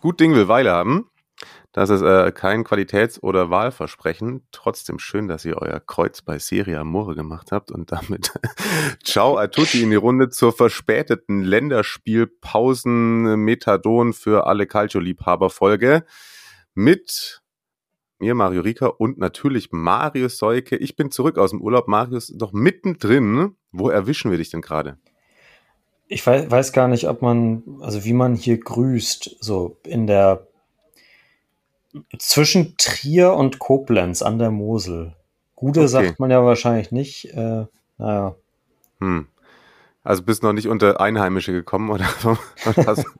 Gut Ding will Weile haben. Das ist äh, kein Qualitäts- oder Wahlversprechen. Trotzdem schön, dass ihr euer Kreuz bei Serie Amore gemacht habt und damit Ciao a tutti in die Runde zur verspäteten Länderspielpausen-Methadon für alle Calcio-Liebhaber-Folge mit mir, Mario Rika und natürlich Marius Seuke. Ich bin zurück aus dem Urlaub. Marius doch mittendrin. Wo erwischen wir dich denn gerade? Ich weiß, weiß gar nicht, ob man, also wie man hier grüßt, so in der zwischen Trier und Koblenz an der Mosel. Gude Okay. sagt man ja wahrscheinlich nicht. Äh, naja. Hm. Also bist noch nicht unter Einheimische gekommen oder was?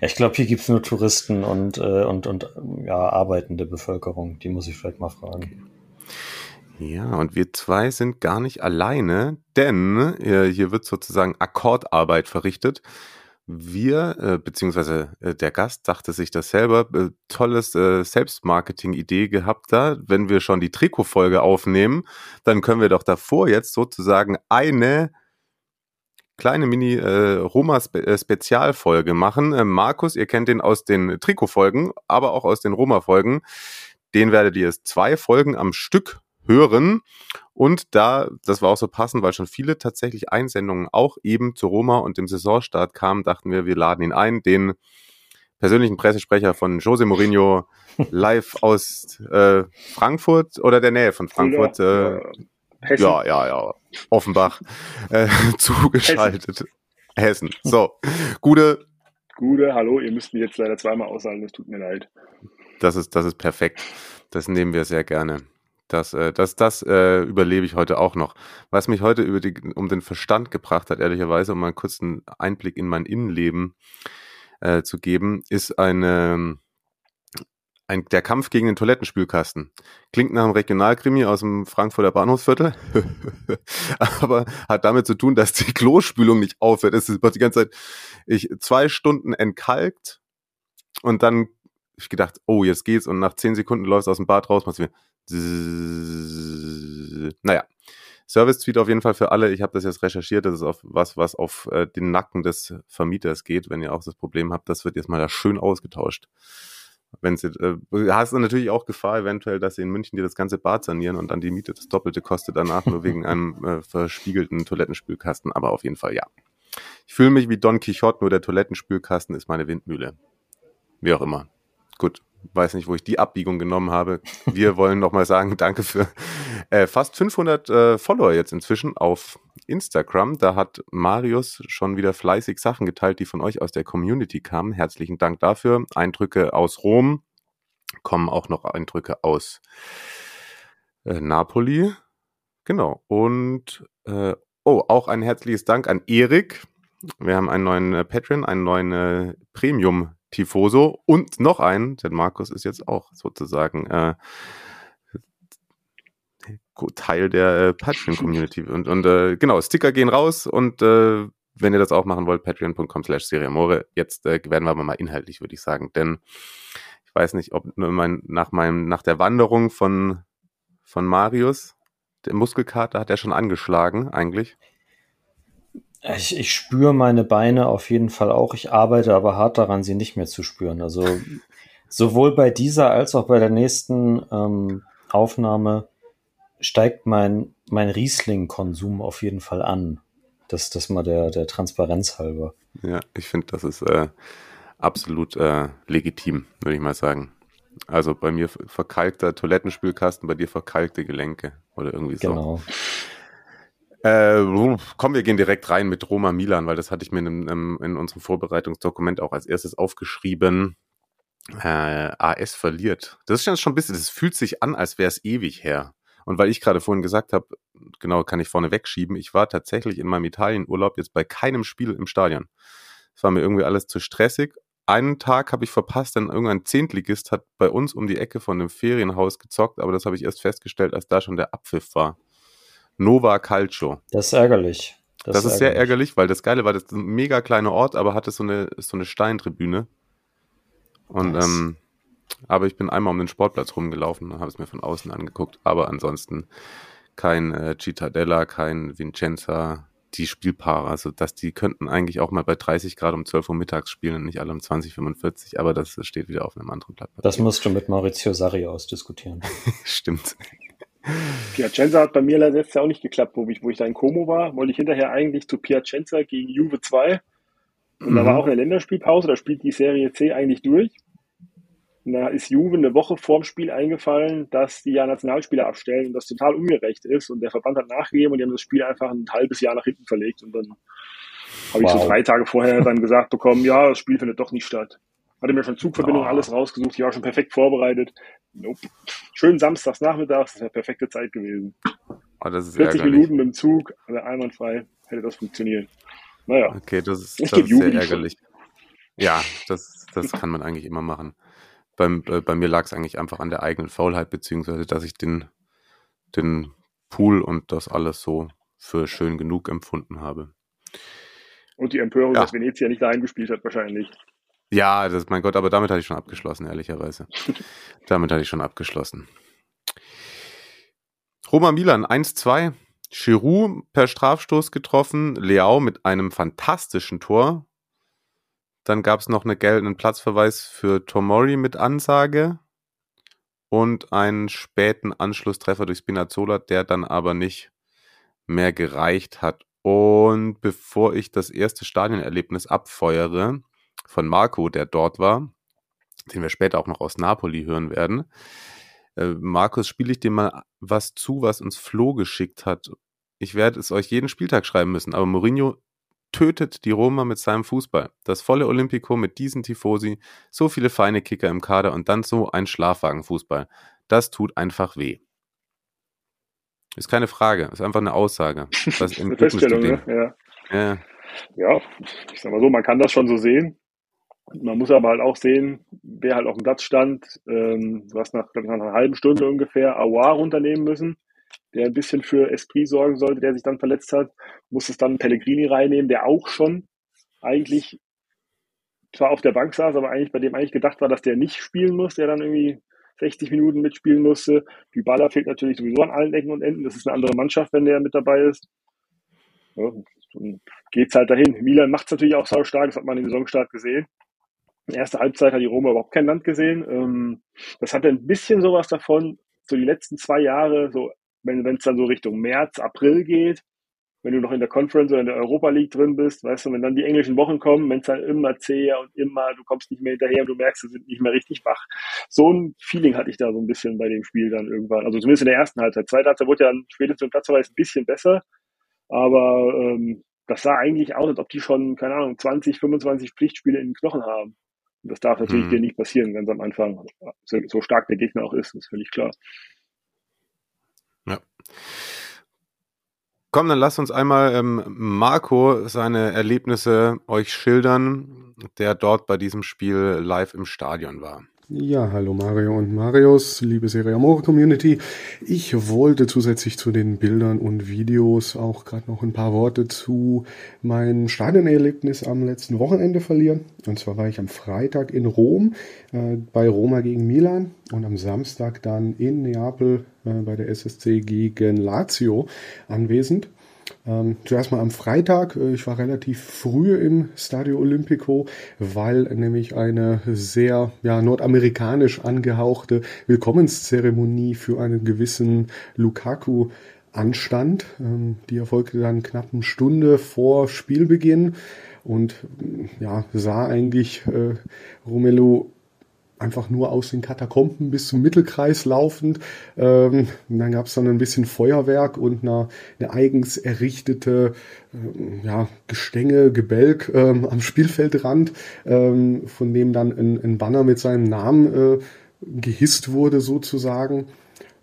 Ich glaube, hier gibt's nur Touristen und, äh, und, und ja, arbeitende Bevölkerung. Die muss ich vielleicht mal fragen. Ja, und wir zwei sind gar nicht alleine, denn äh, hier wird sozusagen Akkordarbeit verrichtet. Wir, äh, beziehungsweise äh, der Gast dachte sich das selber, äh, tolles äh, Selbstmarketing-Idee gehabt da. Wenn wir schon die Trikotfolge aufnehmen, dann können wir doch davor jetzt sozusagen eine kleine Mini äh, äh, machen. Äh, Markus, ihr kennt den aus den Trikotfolgen, aber auch aus den Roma Folgen. Den werdet ihr jetzt zwei Folgen am Stück hören. Und da, das war auch so passend, weil schon viele tatsächlich Einsendungen auch eben zu Roma und dem Saisonstart kamen, dachten wir, wir laden ihn ein, den persönlichen Pressesprecher von Jose Mourinho live aus äh, Frankfurt oder der Nähe von Frankfurt. Äh, Hessen. ja, ja, ja. Offenbach äh, zugeschaltet. Hessen. So, gute, Gute, hallo, ihr müsst mich jetzt leider zweimal aushalten, es tut mir leid. das ist, das ist perfekt. Das nehmen wir sehr gerne. Das, äh, das, das äh, überlebe ich heute auch noch. Was mich heute über die, um den Verstand gebracht hat, ehrlicherweise, um mal einen Einblick in mein Innenleben äh, zu geben, ist eine, ein, der Kampf gegen den Toilettenspülkasten. Klingt nach einem Regionalkrimi aus dem Frankfurter Bahnhofsviertel, aber hat damit zu tun, dass die Klospülung nicht aufhört. Es ist die ganze Zeit ich zwei Stunden entkalkt und dann ich gedacht, oh, jetzt geht's und nach zehn Sekunden läufst du aus dem Bad raus, machst du zzzz. Naja. Service-Tweet auf jeden Fall für alle. Ich habe das jetzt recherchiert. Das ist auf was, was auf äh, den Nacken des Vermieters geht. Wenn ihr auch das Problem habt, das wird jetzt mal da schön ausgetauscht. Wenn sie, äh, hast du natürlich auch Gefahr eventuell, dass sie in München dir das ganze Bad sanieren und dann die Miete das Doppelte kostet danach nur wegen einem äh, verspiegelten Toilettenspülkasten. Aber auf jeden Fall ja. Ich fühle mich wie Don Quixote, nur der Toilettenspülkasten ist meine Windmühle. Wie auch immer. Gut, weiß nicht, wo ich die Abbiegung genommen habe. Wir wollen nochmal sagen, danke für äh, fast 500 äh, Follower jetzt inzwischen auf Instagram. Da hat Marius schon wieder fleißig Sachen geteilt, die von euch aus der Community kamen. Herzlichen Dank dafür. Eindrücke aus Rom, kommen auch noch Eindrücke aus äh, Napoli. Genau. Und äh, oh, auch ein herzliches Dank an Erik. Wir haben einen neuen äh, Patreon, einen neuen äh, Premium Tifoso und noch einen, denn Markus ist jetzt auch sozusagen äh, Teil der äh, Patreon-Community. Und, und äh, genau, Sticker gehen raus und äh, wenn ihr das auch machen wollt, patreon.com slash seriamore. Jetzt äh, werden wir aber mal inhaltlich, würde ich sagen. Denn ich weiß nicht, ob nur mein, nach meinem, nach der Wanderung von, von Marius, der Muskelkater hat er schon angeschlagen, eigentlich. Ich, ich spüre meine Beine auf jeden Fall auch. Ich arbeite aber hart daran, sie nicht mehr zu spüren. Also sowohl bei dieser als auch bei der nächsten ähm, Aufnahme steigt mein, mein Riesling-Konsum auf jeden Fall an. Das, das mal der, der Transparenz halber. Ja, ich finde, das ist äh, absolut äh, legitim, würde ich mal sagen. Also bei mir verkalkter Toilettenspülkasten, bei dir verkalkte Gelenke oder irgendwie so. Genau. Äh, komm, wir gehen direkt rein mit Roma Milan, weil das hatte ich mir in, in, unserem Vorbereitungsdokument auch als erstes aufgeschrieben. Äh, AS verliert. Das ist schon ein bisschen, das fühlt sich an, als wäre es ewig her. Und weil ich gerade vorhin gesagt habe, genau, kann ich vorne wegschieben, ich war tatsächlich in meinem Italienurlaub jetzt bei keinem Spiel im Stadion. Es war mir irgendwie alles zu stressig einen Tag habe ich verpasst, denn irgendein Zehntligist hat bei uns um die Ecke von dem Ferienhaus gezockt, aber das habe ich erst festgestellt, als da schon der Abpfiff war. Nova Calcio. Das ist ärgerlich. Das, das ist, sehr ärgerlich, weil das Geile war, das ist ein mega kleiner Ort, aber hatte so eine, so eine Steintribüne. Und nice. ähm, aber ich bin einmal um den Sportplatz rumgelaufen und habe es mir von außen angeguckt. Aber ansonsten kein äh, Cittadella, kein Vincenza, die Spielpaare. Also dass die könnten eigentlich auch mal bei 30 Grad um 12 Uhr mittags spielen und nicht alle um 20, 45. Aber das steht wieder auf einem anderen Blatt. Das musst du mit Maurizio Sarri ausdiskutieren. Stimmt. Piacenza hat bei mir letztes Jahr auch nicht geklappt, wo ich, wo ich da in Como war. Wollte ich hinterher eigentlich zu Piacenza gegen Juve 2. Und mhm. da war auch eine Länderspielpause, da spielt die Serie C eigentlich durch. Und da ist Juve eine Woche vorm Spiel eingefallen, dass die ja Nationalspieler abstellen und das total ungerecht ist. Und der Verband hat nachgegeben und die haben das Spiel einfach ein halbes Jahr nach hinten verlegt. Und dann habe wow. ich so drei Tage vorher dann gesagt bekommen, ja, das Spiel findet doch nicht statt. Hatte mir schon Zugverbindung, oh. alles rausgesucht, ich war schon perfekt vorbereitet. Nope. Schön samstags nachmittags, das wäre perfekte Zeit gewesen. Oh, ist 40 ärgerlich. Minuten mit dem Zug, also einwandfrei, hätte das funktioniert. Naja. Okay, das ist, das ist sehr ärgerlich. Ja, das, das kann man eigentlich immer machen beim, äh, bei mir lag es eigentlich einfach an der eigenen Faulheit, beziehungsweise dass ich den, den Pool und das alles so für schön genug empfunden habe. Und die Empörung, ja. dass Venezia nicht da eingespielt hat, wahrscheinlich. Ja, das, mein Gott, aber damit hatte ich schon abgeschlossen, ehrlicherweise. damit hatte ich schon abgeschlossen. Roma Milan 1-2. Giroud per Strafstoß getroffen, Leao mit einem fantastischen Tor, dann gab es noch eine gelben Platzverweis für Tomori mit Ansage und einen späten Anschlusstreffer durch Spinazzola, der dann aber nicht mehr gereicht hat. Und bevor ich das erste Stadionerlebnis abfeuere von Marco, der dort war, den wir später auch noch aus Napoli hören werden, äh, Markus, spiele ich dir mal was zu, was uns Flo geschickt hat. Ich werde es euch jeden Spieltag schreiben müssen, aber Mourinho tötet die Roma mit seinem Fußball. Das volle Olympico mit diesen Tifosi, so viele feine Kicker im Kader und dann so ein Schlafwagenfußball. Das tut einfach weh. Ist keine Frage, ist einfach eine Aussage. Das eine Feststellung, ne? Ja. ja. Ja, ich sag mal so, man kann das schon so sehen. Man muss aber halt auch sehen, wer halt auf dem Platz stand. Ähm, du hast nach, nach einer halben Stunde ungefähr Aouar runternehmen müssen der ein bisschen für Esprit sorgen sollte, der sich dann verletzt hat. Muss es dann Pellegrini reinnehmen, der auch schon eigentlich zwar auf der Bank saß, aber eigentlich bei dem eigentlich gedacht war, dass der nicht spielen muss, der dann irgendwie 60 Minuten mitspielen musste. Dybala fehlt natürlich sowieso an allen Ecken und Enden. Das ist eine andere Mannschaft, wenn der mit dabei ist. Ja, geht's halt dahin. Milan macht es natürlich auch sau stark, das hat man im Saisonstart gesehen. In erster Halbzeit hat die Roma überhaupt kein Land gesehen. Ähm, das hatte ein bisschen sowas davon, so die letzten zwei Jahre, so wenn es dann so Richtung März, April geht, wenn du noch in der Conference oder in der Europa League drin bist, weißt du, wenn dann die englischen Wochen kommen, wenn es dann immer zäher und immer, du kommst nicht mehr hinterher und du merkst, du sind nicht mehr richtig wach. So ein Feeling hatte ich da so ein bisschen bei dem Spiel dann irgendwann. Also zumindest in der ersten Halbzeit. Zweite Halbzeit wurde ja dann spätestens im Platzverweis ein bisschen besser, aber ähm, das sah eigentlich aus, als ob die schon, keine Ahnung, 20, 25 Pflichtspiele in den Knochen haben. Und das darf natürlich mhm. dir nicht passieren, ganz am Anfang. So, so stark der Gegner auch ist, ist völlig klar. Ja. Komm, dann lasst uns einmal ähm, Marco seine Erlebnisse euch schildern, der dort bei diesem Spiel live im Stadion war. Ja, hallo Mario und Marius, liebe Serie Amore Community. Ich wollte zusätzlich zu den Bildern und Videos auch gerade noch ein paar Worte zu meinem Stadionerlebnis am letzten Wochenende verlieren. Und zwar war ich am Freitag in Rom äh, bei Roma gegen Milan und am Samstag dann in Neapel äh, bei der SSC gegen Lazio anwesend. Ähm, zuerst mal am Freitag. Äh, ich war relativ früh im Stadio Olimpico, weil nämlich eine sehr ja, nordamerikanisch angehauchte Willkommenszeremonie für einen gewissen Lukaku anstand. Ähm, die erfolgte dann knapp eine Stunde vor Spielbeginn und ja, sah eigentlich äh, Romelu einfach nur aus den Katakomben bis zum Mittelkreis laufend. Ähm, dann gab es dann ein bisschen Feuerwerk und eine, eine eigens errichtete äh, ja, Gestänge, Gebälk ähm, am Spielfeldrand, ähm, von dem dann ein, ein, Banner mit seinem Namen äh, gehisst wurde sozusagen.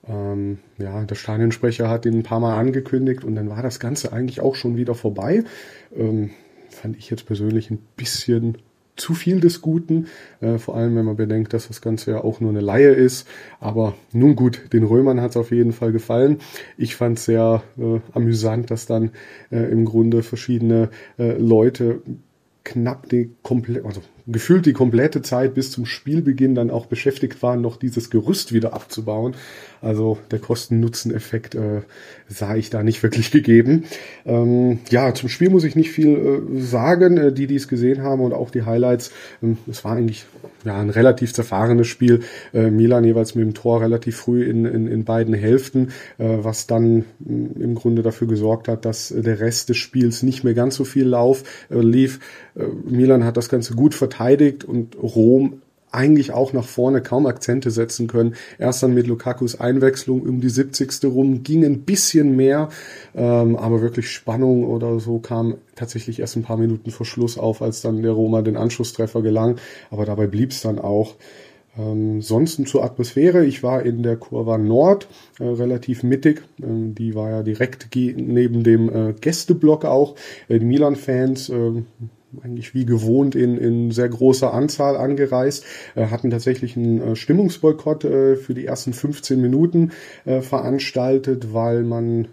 Ähm, ja, der Stadionsprecher hat ihn ein paar Mal angekündigt und dann war das Ganze eigentlich auch schon wieder vorbei. Ähm, fand ich jetzt persönlich ein bisschen zu viel des Guten, äh, vor allem wenn man bedenkt, dass das Ganze ja auch nur eine Laie ist. Aber nun gut, den Römern hat es auf jeden Fall gefallen. Ich fand es sehr äh, amüsant, dass dann äh, im Grunde verschiedene äh, Leute knapp die komplette, also gefühlt die komplette Zeit bis zum Spielbeginn dann auch beschäftigt waren, noch dieses Gerüst wieder abzubauen. Also der Kosten-Nutzen-Effekt äh, sah ich da nicht wirklich gegeben. Ähm, ja, zum Spiel muss ich nicht viel äh, sagen. Äh, die, die es gesehen haben und auch die Highlights, ähm, es war eigentlich ja, ein relativ zerfahrenes Spiel. Äh, Milan jeweils mit dem Tor relativ früh in, in, in beiden Hälften, äh, was dann äh, im Grunde dafür gesorgt hat, dass der Rest des Spiels nicht mehr ganz so viel Lauf äh, lief. Äh, Milan hat das Ganze gut verteidigt und Rom eigentlich auch nach vorne kaum Akzente setzen können. Erst dann mit Lukakus Einwechslung um die 70. rum ging ein bisschen mehr, ähm, aber wirklich Spannung oder so kam tatsächlich erst ein paar Minuten vor Schluss auf, als dann der Roma den Anschlusstreffer gelang. Aber dabei blieb es dann auch. Ähm, sonst zur Atmosphäre. Ich war in der Kurva Nord, äh, relativ mittig. Ähm, die war ja direkt neben dem äh, Gästeblock auch. Äh, Milan-Fans ähm, eigentlich wie gewohnt in, in sehr großer Anzahl angereist, äh, hatten tatsächlich einen äh, Stimmungsboykott äh, für die ersten 15 Minuten veranstaltet, weil man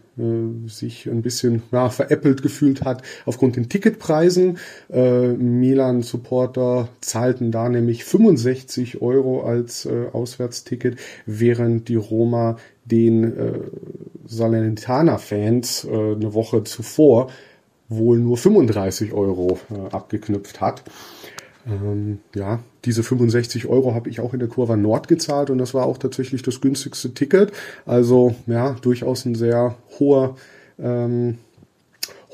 sich ein bisschen ja, veräppelt gefühlt hat aufgrund den Ticketpreisen. Milan-Supporter zahlten da nämlich 65 Euro als Auswärtsticket, während die Roma den Salernitana-Fans eine Woche zuvor wohl nur 35 Euro äh, abgeknüpft hat. Ähm, ja, diese 65 Euro habe ich auch in der Kurve Nord gezahlt und das war auch tatsächlich das günstigste Ticket. Also ja, durchaus ein sehr hoher ähm,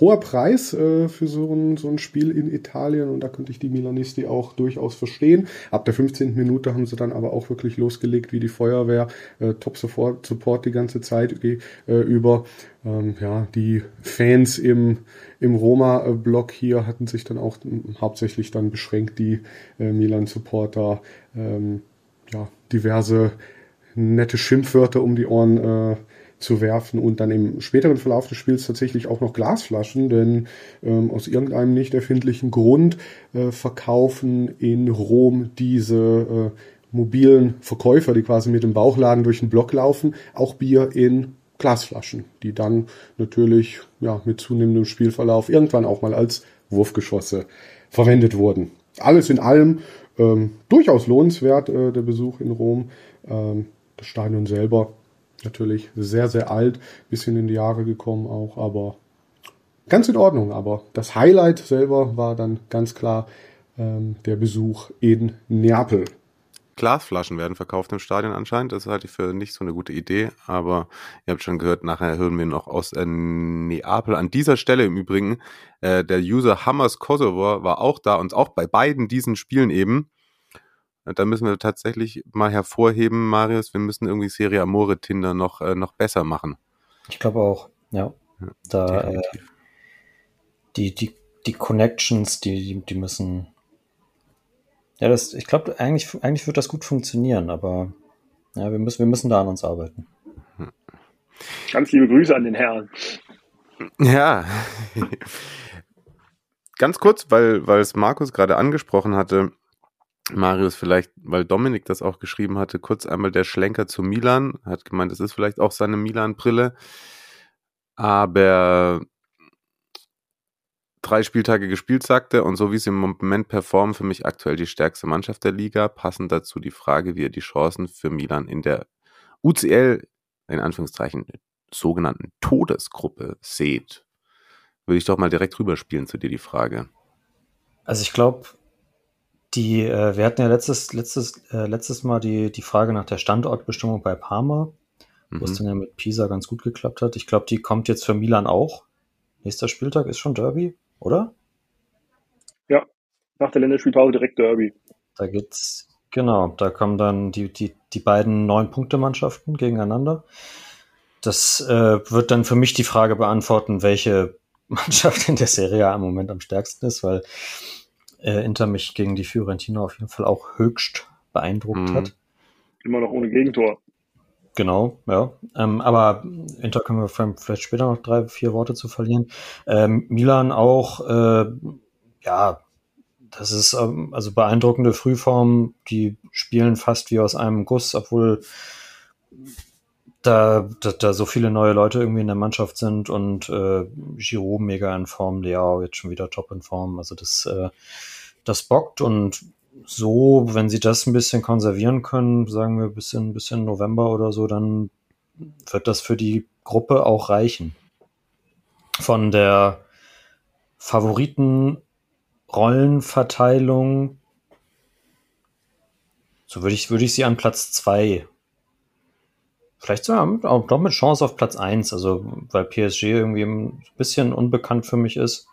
hoher Preis äh, für so ein, so ein Spiel in Italien und da könnte ich die Milanisti auch durchaus verstehen. Ab der 15. Minute haben sie dann aber auch wirklich losgelegt wie die Feuerwehr, äh, Top Support, Support die ganze Zeit äh, über. Ähm, ja, die Fans im, im Roma-Block hier hatten sich dann auch hauptsächlich dann beschränkt, die äh, Milan-Supporter, ähm, ja, diverse nette Schimpfwörter um die Ohren äh, zu werfen und dann im späteren Verlauf des Spiels tatsächlich auch noch Glasflaschen, denn ähm, aus irgendeinem nicht erfindlichen Grund äh, verkaufen in Rom diese äh, mobilen Verkäufer, die quasi mit dem Bauchladen durch den Block laufen, auch Bier in Glasflaschen, die dann natürlich ja, mit zunehmendem Spielverlauf irgendwann auch mal als Wurfgeschosse verwendet wurden. Alles in allem ähm, durchaus lohnenswert, äh, der Besuch in Rom. Ähm, das Stadion selber natürlich sehr, sehr alt, bisschen in die Jahre gekommen auch, aber ganz in Ordnung. Aber das Highlight selber war dann ganz klar ähm, der Besuch in Neapel. Glasflaschen werden verkauft im Stadion anscheinend. Das halte ich für nicht so eine gute Idee. Aber ihr habt schon gehört, nachher hören wir noch aus äh, Neapel. An dieser Stelle im Übrigen, äh, der User Hammers Kosovo war auch da und auch bei beiden diesen Spielen eben. Da müssen wir tatsächlich mal hervorheben, Marius, wir müssen irgendwie Serie Amore Tinder noch, äh, noch besser machen. Ich glaube auch, ja. ja da äh, die, die, die Connections, die, die müssen. Ja, das, ich glaube, eigentlich, eigentlich wird das gut funktionieren, aber ja, wir müssen, wir müssen da an uns arbeiten. Ganz liebe Grüße an den Herrn. Ja. Ganz kurz, weil, weil es Markus gerade angesprochen hatte, Marius, vielleicht, weil Dominik das auch geschrieben hatte, kurz einmal der Schlenker zu Milan, hat gemeint, es ist vielleicht auch seine Milan-Brille, aber drei Spieltage gespielt, sagte, und so wie sie im Moment performen, für mich aktuell die stärkste Mannschaft der Liga. Passend dazu die Frage, wie er die Chancen für Milan in der UCL, in Anführungszeichen, sogenannten Todesgruppe seht. Würde ich doch mal direkt rüberspielen zu dir die Frage. Also ich glaube, die, äh, wir hatten ja letztes, letztes, äh, letztes Mal die, die Frage nach der Standortbestimmung bei Parma, mhm. wo es mhm. dann ja mit Pisa ganz gut geklappt hat. Ich glaube, die kommt jetzt für Milan auch. Nächster Spieltag ist schon Derby, oder? Ja, nach der Länderspielpause direkt Derby. Da geht's, genau, da kommen dann die, die, die beiden Neun-Punkte-Mannschaften gegeneinander. Das äh, wird dann für mich die Frage beantworten, welche Mannschaft in der Serie A im Moment am stärksten ist, weil äh, Inter mich gegen die Fiorentina auf jeden Fall auch höchst beeindruckt mhm. hat. Immer noch ohne Gegentor. Genau, ja. Ähm, aber Inter können wir vielleicht später noch drei, vier Worte zu verlieren. Ähm, Milan auch, äh, ja, das ist ähm, also beeindruckende Frühform. Die spielen fast wie aus einem Guss, obwohl da, da, da so viele neue Leute irgendwie in der Mannschaft sind und äh, Giroud mega in Form, Leao jetzt schon wieder top in Form. Also das, äh, das bockt und so, wenn sie das ein bisschen konservieren können, sagen wir bis in, bis in November oder so, dann wird das für die Gruppe auch reichen. Von der Favoritenrollenverteilung, so würde ich, würde ich sie an Platz zwei Vielleicht sogar auch noch mit Chance auf Platz 1, also weil PSG irgendwie ein bisschen unbekannt für mich ist.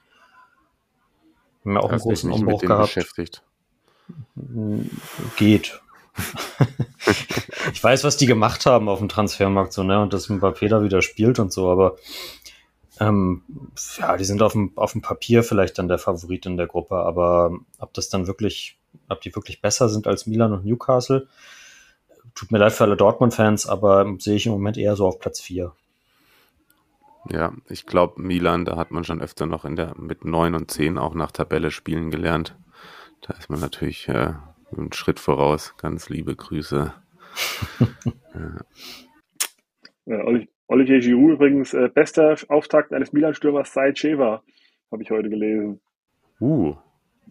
Haben wir auch einen großen Umbruch gehabt. Beschäftigt. Geht. ich weiß, was die gemacht haben auf dem Transfermarkt, so, ne, und dass Mbappé da wieder spielt und so, aber ähm, ja, die sind auf dem, auf dem Papier vielleicht dann der Favorit in der Gruppe, aber ob das dann wirklich, ob die wirklich besser sind als Milan und Newcastle, tut mir leid für alle Dortmund-Fans, aber sehe ich im Moment eher so auf Platz 4. Ja, ich glaube, Milan, da hat man schon öfter noch in der mit 9 und 10 auch nach Tabelle spielen gelernt. Da ist man natürlich äh, einen Schritt voraus. Ganz liebe Grüße. ja. Ja, Olivier Giroud übrigens äh, bester Auftakt eines Milan-Stürmers seit Sheva, habe ich heute gelesen. Uh.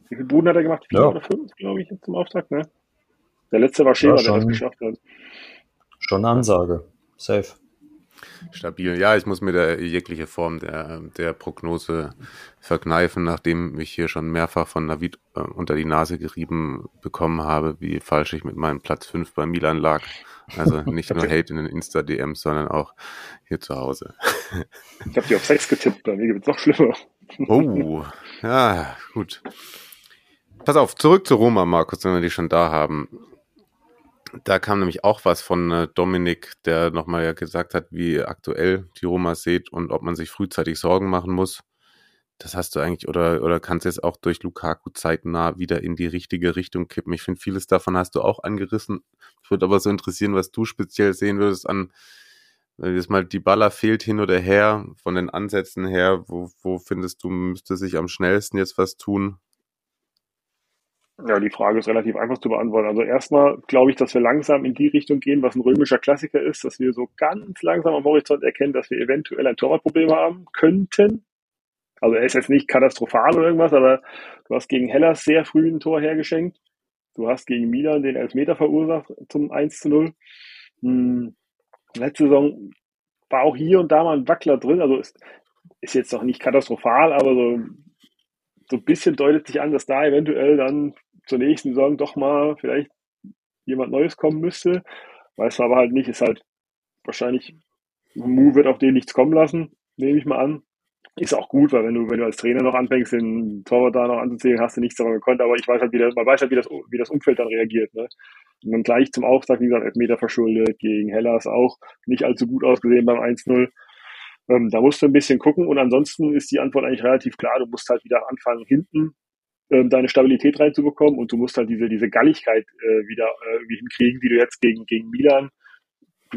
Wie viele Buden hat er gemacht? Vier ja. oder fünf, glaube ich, zum Auftakt, ne? Der letzte war Schäfer, ja, der das geschafft hat. Schon eine Ansage. Safe. Stabil. Ja, ich muss mir da jegliche Form der, der Prognose verkneifen, nachdem ich hier schon mehrfach von Navid äh, unter die Nase gerieben bekommen habe, wie falsch ich mit meinem Platz 5 bei Milan lag. Also nicht nur Hate in den Insta-DMs, sondern auch hier zu Hause. ich habe die auf 6 getippt, bei mir wird es noch schlimmer. oh, ja, gut. Pass auf, zurück zu Roma, Markus, wenn wir die schon da haben. Da kam nämlich auch was von äh, Dominik, der nochmal ja gesagt hat, wie aktuell die Roma sieht und ob man sich frühzeitig Sorgen machen muss. Das hast du eigentlich, oder, oder kannst jetzt auch durch Lukaku zeitnah wieder in die richtige Richtung kippen. Ich finde, vieles davon hast du auch angerissen. Ich würde aber so interessieren, was du speziell sehen würdest an, wenn jetzt mal die Baller fehlt hin oder her, von den Ansätzen her, wo, wo findest du, müsste sich am schnellsten jetzt was tun? Ja, die Frage ist relativ einfach zu beantworten. Also erstmal glaube ich, dass wir langsam in die Richtung gehen, was ein römischer Klassiker ist, dass wir so ganz langsam am Horizont erkennen, dass wir eventuell ein Torwartproblem haben könnten. Also er ist jetzt nicht katastrophal oder irgendwas, aber du hast gegen Hellas sehr früh ein Tor hergeschenkt. Du hast gegen Milan den Elfmeter verursacht zum 1 zu 0. Hm, letzte Saison war auch hier und da mal ein Wackler drin. Also ist, ist jetzt noch nicht katastrophal, aber so, so ein bisschen deutet sich an, dass da eventuell dann zur nächsten Saison doch mal vielleicht jemand Neues kommen müsste. Weiß aber halt nicht, ist halt wahrscheinlich, Mu wird auf den nichts kommen lassen, nehme ich mal an. Ist auch gut, weil wenn du, wenn du als Trainer noch anfängst, den Torwart da noch anzuzählen, hast du nichts davon gekonnt, aber ich weiß halt, wie das, man weiß halt, wie das, wie das Umfeld dann reagiert, ne? Und dann gleich zum Auftakt, wie gesagt, Elfmeter verschuldet, gegen Hellas auch nicht allzu gut ausgesehen beim 1-0. Ähm, da musst du ein bisschen gucken und ansonsten ist die Antwort eigentlich relativ klar. Du musst halt wieder anfangen, hinten ähm, deine Stabilität reinzubekommen und du musst halt diese, diese Galligkeit äh, wieder äh, irgendwie hinkriegen, die du jetzt gegen, gegen Milan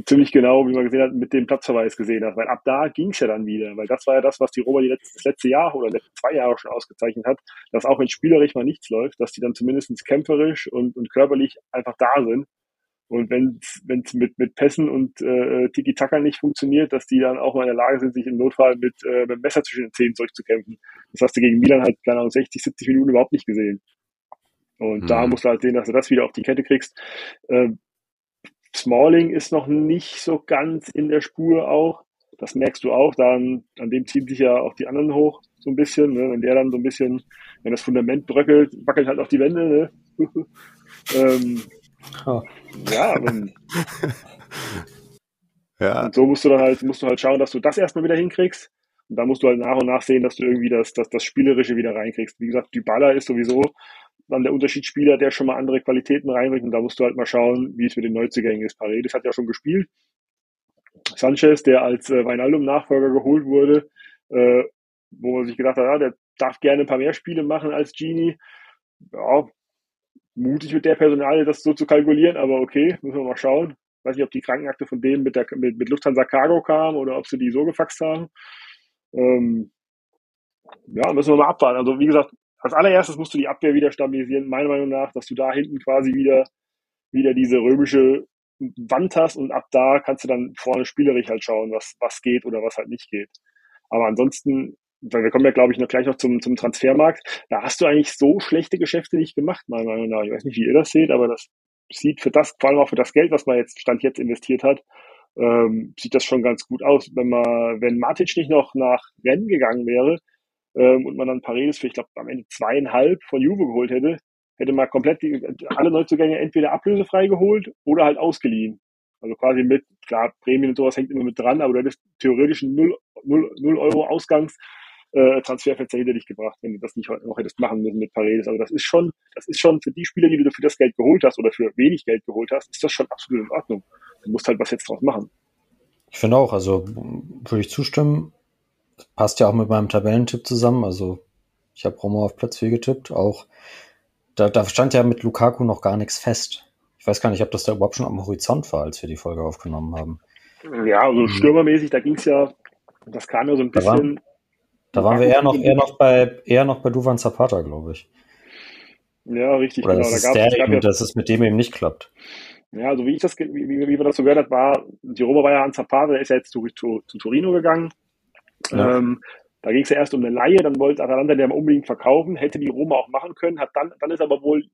ziemlich genau, wie man gesehen hat, mit dem Platzverweis gesehen hat. Weil ab da ging es ja dann wieder, weil das war ja das, was die Roma die letzte, das letzte Jahr oder letzte zwei Jahre schon ausgezeichnet hat, dass auch wenn spielerisch mal nichts läuft, dass die dann zumindest kämpferisch und, und körperlich einfach da sind und wenn es mit, mit Pässen und äh, Tiki-Taka nicht funktioniert, dass die dann auch mal in der Lage sind, sich im Notfall mit, äh, mit dem Messer zwischen den Zähnen zurückzukämpfen. Das hast du gegen Milan halt, keine Ahnung, 60, 70 Minuten überhaupt nicht gesehen. Und mhm. da musst du halt sehen, dass du das wieder auf die Kette kriegst. Äh, Smalling ist noch nicht so ganz in der Spur auch. Das merkst du auch. Dann, an dem ziehen sich ja auch die anderen hoch, so ein bisschen. Ne? Wenn der dann so ein bisschen, wenn das Fundament bröckelt, wackelt halt auch die Wände. Ne? ähm, Oh. Ja, und, ja. Und so musst du dann halt, musst du halt schauen, dass du das erstmal wieder hinkriegst. Und dann musst du halt nach und nach sehen, dass du irgendwie das, das, das Spielerische wieder reinkriegst. Wie gesagt, Dybala ist sowieso dann der Unterschiedsspieler, der schon mal andere Qualitäten reinbringt. Und da musst du halt mal schauen, wie es mit den Neuzugängen ist. Paredes hat ja schon gespielt. Sanchez, der als äh, Weinaldum-Nachfolger geholt wurde, äh, wo man sich gedacht hat, ja, der darf gerne ein paar mehr Spiele machen als Genie. Ja, mutig mit der Personalie das so zu kalkulieren, aber okay, müssen wir mal schauen. Weiß nicht, ob die Krankenakte von denen mit, der, mit, mit Lufthansa Cargo kam oder ob sie die so gefaxt haben. Ähm, ja, müssen wir mal abwarten. Also wie gesagt, als allererstes musst du die Abwehr wieder stabilisieren, meiner Meinung nach, dass du da hinten quasi wieder, wieder diese römische Wand hast und ab da kannst du dann vorne spielerisch halt schauen, was, was geht oder was halt nicht geht. Aber ansonsten, weil wir kommen ja, glaube ich, noch gleich noch zum, zum Transfermarkt, da hast du eigentlich so schlechte Geschäfte nicht gemacht, meiner Meinung nach. Ich weiß nicht, wie ihr das seht, aber das sieht für das, vor allem auch für das Geld, was man jetzt Stand jetzt investiert hat, ähm, sieht das schon ganz gut aus. Wenn man, wenn Matic nicht noch nach Rennen gegangen wäre ähm, und man dann Paredes für, ich glaube, am Ende zweieinhalb von Juve geholt hätte, hätte man komplett die, alle Neuzugänge entweder ablösefrei geholt oder halt ausgeliehen. Also quasi mit, klar, Prämien und sowas hängt immer mit dran, aber du hättest theoretisch 0, 0, 0 Euro Ausgangs äh, Transferfenster hinter dich gebracht, wenn du das nicht noch hättest machen müssen mit Paredes. Also das ist schon, das ist schon für die Spieler, die du für das Geld geholt hast oder für wenig Geld geholt hast, ist das schon absolut in Ordnung. Du musst halt was jetzt draus machen. Ich finde auch, also würde ich zustimmen. Passt ja auch mit meinem Tabellentipp zusammen. Also ich habe Romo auf Platz 4 getippt. Auch da, da stand ja mit Lukaku noch gar nichts fest. Ich weiß gar nicht, ob das da überhaupt schon am Horizont war, als wir die Folge aufgenommen haben. Ja, also stürmermäßig, da ging es ja, das kam ja so ein bisschen. Da, war, da waren wir eher noch, eher noch bei, eher noch bei Duvan Zapata, glaube ich. Ja, richtig, Oder genau. Das ist da der eben, ja, dass es mit dem eben nicht klappt. Ja, also wie ich das, wie, wie, wir das so gehört hat, war, die Roma war ja an Zapata, der ist ja jetzt zu, zu, zu Torino gegangen. Ja. Ähm, da ging es ja erst um eine Laie, dann wollte Atalanta der unbedingt verkaufen, hätte die Roma auch machen können, hat dann, dann ist aber wohl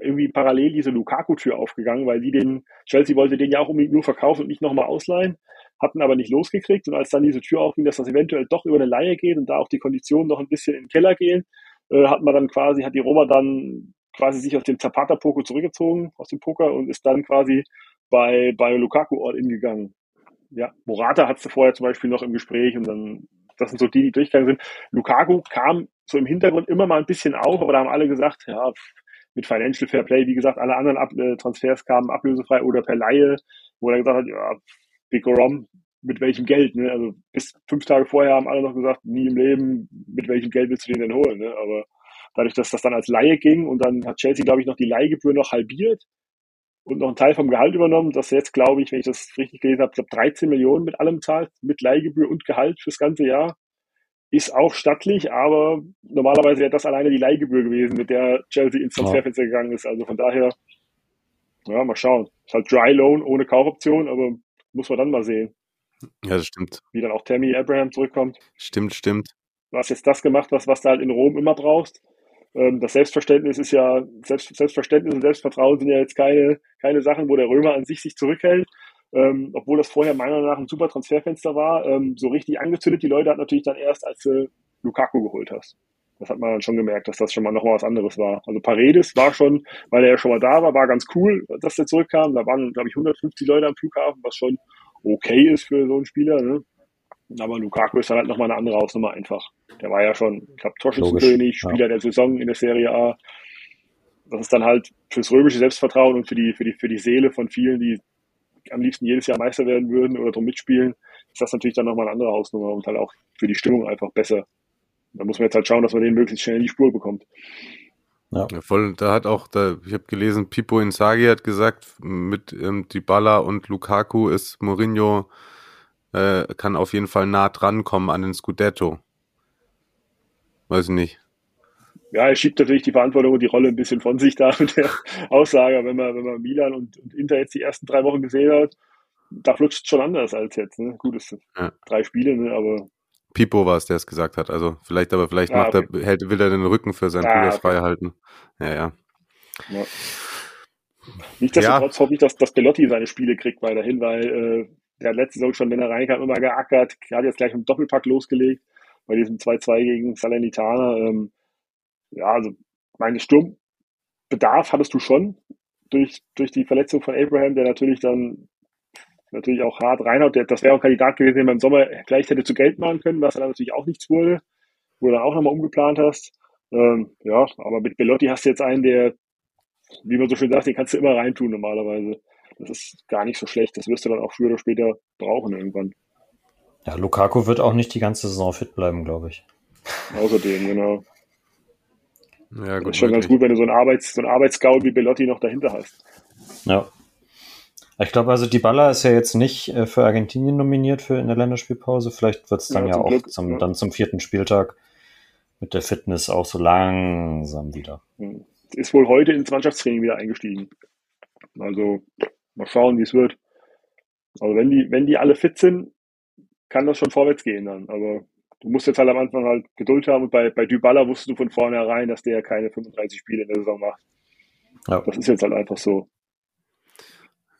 irgendwie parallel diese Lukaku-Tür aufgegangen, weil die den, Chelsea wollte den ja auch unbedingt nur verkaufen und nicht nochmal ausleihen, hatten aber nicht losgekriegt und als dann diese Tür aufging, dass das eventuell doch über eine Laie geht und da auch die Konditionen noch ein bisschen in den Keller gehen, äh, hat man dann quasi, hat die Roma dann quasi sich aus dem Zapata-Poker zurückgezogen, aus dem Poker und ist dann quasi bei, bei Lukaku all in gegangen. Ja, Morata hat es vorher zum Beispiel noch im Gespräch und dann, das sind so die, die durchgegangen sind. Lukaku kam so im Hintergrund immer mal ein bisschen auf, aber da haben alle gesagt, ja, mit Financial Fair Play, wie gesagt, alle anderen Ab äh, Transfers kamen ablösefrei oder per Laie, wo er gesagt hat, ja, Big Rom, mit welchem Geld, ne? Also bis fünf Tage vorher haben alle noch gesagt, nie im Leben, mit welchem Geld willst du den denn holen, ne? Aber dadurch, dass das dann als Laie ging und dann hat Chelsea, glaube ich, noch die Leihgebühr noch halbiert und noch einen Teil vom Gehalt übernommen, dass jetzt, glaube ich, wenn ich das richtig gelesen habe, glaube 13 Millionen mit allem zahlt, mit Leihgebühr und Gehalt fürs ganze Jahr. Ist auch stattlich, aber normalerweise wäre das alleine die Leihgebühr gewesen, mit der Chelsea ins Transferfenster gegangen ist. Also von daher, ja, mal schauen. Ist halt Dry Loan ohne Kaufoption, aber muss man dann mal sehen. Ja, das stimmt. Wie dann auch Tammy Abraham zurückkommt. Stimmt, stimmt. Du hast jetzt das gemacht, was, was du halt in Rom immer brauchst. Ähm, das Selbstverständnis ist ja, Selbst, Selbstverständnis und Selbstvertrauen sind ja jetzt keine, keine Sachen, wo der Römer an sich sich zurückhält. Ähm, obwohl das vorher meiner Meinung nach ein super Transferfenster war, ähm, so richtig angezündet die Leute hat natürlich dann erst, als du Lukaku geholt hast. Das hat man dann schon gemerkt, dass das schon mal noch mal was anderes war. Also Paredes war schon, weil er ja schon mal da war, war ganz cool, dass der zurückkam. Da waren, glaube ich, 150 Leute am Flughafen, was schon okay ist für so einen Spieler. Ne? Aber Lukaku ist dann halt nochmal eine andere Hausnummer einfach. Der war ja schon, ich glaube, Torschützenkönig, Spieler ja. der Saison in der Serie A. Das ist dann halt fürs römische Selbstvertrauen und für die, für die, für die Seele von vielen, die am liebsten jedes Jahr Meister werden würden oder drum mitspielen, ist das natürlich dann nochmal eine andere Hausnummer und halt auch für die Stimmung einfach besser. Da muss man jetzt halt schauen, dass man den möglichst schnell in die Spur bekommt. Ja. ja voll, da hat auch, da, ich habe gelesen, Pipo Inzaghi hat gesagt, mit ähm, Dybala und Lukaku ist Mourinho äh, kann auf jeden Fall nah dran kommen an den Scudetto. Weiß ich nicht. Ja, er schiebt natürlich die Verantwortung und die Rolle ein bisschen von sich da mit der Aussage, wenn man, wenn man Milan und, und Inter jetzt die ersten drei Wochen gesehen hat, da flutscht es schon anders als jetzt. Ne? Gut, es sind ja. drei Spiele, ne? aber. Pipo war es, der es gesagt hat. Also vielleicht, aber vielleicht macht okay. er, hält, will er den Rücken für seinen Bruder okay. frei halten. Ja, ja. ja. Nichtsdestotrotz ja. hoffe ich, dass, dass Belotti seine Spiele kriegt weiterhin, weil äh, der hat letzte Saison schon, wenn er reinkam, immer geackert. Er hat jetzt gleich einen Doppelpack losgelegt bei diesem 2-2 gegen Salernitana. Ähm, ja, also meine Sturmbedarf hattest du schon durch, durch die Verletzung von Abraham, der natürlich dann natürlich auch hart reinhaut. Das wäre auch ein Kandidat gewesen, den man im Sommer gleich hätte zu Geld machen können, was dann natürlich auch nichts wurde, wo du dann auch nochmal umgeplant hast. Ähm, ja, aber mit Belotti hast du jetzt einen, der, wie man so schön sagt, den kannst du immer reintun normalerweise. Das ist gar nicht so schlecht. Das wirst du dann auch früher oder später brauchen irgendwann. Ja, Lukaku wird auch nicht die ganze Saison fit bleiben, glaube ich. Außerdem, genau. Ja, gut, das ist schon ganz gut, wenn du so einen, Arbeits-, so einen Arbeitsscout wie Bellotti noch dahinter hast. Ja. Ich glaube, also die Baller ist ja jetzt nicht äh, für Argentinien nominiert für in der Länderspielpause. Vielleicht wird es dann ja, ja auch zum, ja. dann zum vierten Spieltag mit der Fitness auch so langsam wieder. Hm. Ist wohl heute ins Mannschaftstraining wieder eingestiegen. Also mal schauen, wie es wird. Also wenn die, wenn die alle fit sind, kann das schon vorwärts gehen dann. Aber du musst jetzt halt am Anfang halt Geduld haben und bei, bei Dybala wusstest du von vornherein, dass der keine 35 Spiele in der Saison macht. Ja. Das ist jetzt halt einfach so.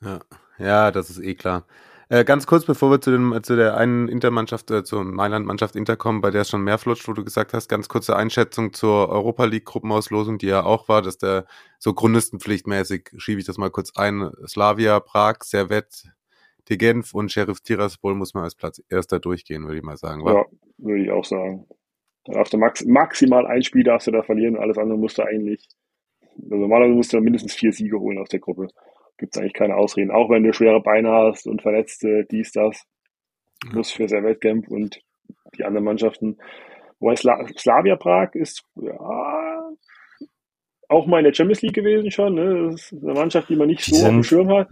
Ja, ja das ist eh klar. Äh, ganz kurz, bevor wir zu, den, zu der einen Intermannschaft, äh, zur Mailand-Mannschaft Inter kommen, bei der es schon mehr flutscht, wo du gesagt hast, ganz kurze Einschätzung zur Europa League-Gruppenauslosung, die ja auch war, dass der so grundistenpflichtmäßig, schiebe ich das mal kurz ein, Slavia, Prag, Servet, Genf und Sheriff Tiraspol muss man als Platz erster durchgehen, würde ich mal sagen. War? Ja, würde ich auch sagen. Da darfst du max maximal ein Spiel darfst du da verlieren, alles andere musst du eigentlich, also normalerweise musst du mindestens vier Siege holen aus der Gruppe gibt es eigentlich keine Ausreden. Auch wenn du schwere Beine hast und Verletzte, dies, das, muss für Servetcamp und die anderen Mannschaften. Wobei Sla Slavia Prag ist ja, auch mal in der Champions League gewesen schon. Ne? Das ist eine Mannschaft, die man nicht die so sind, auf dem Schirm hat.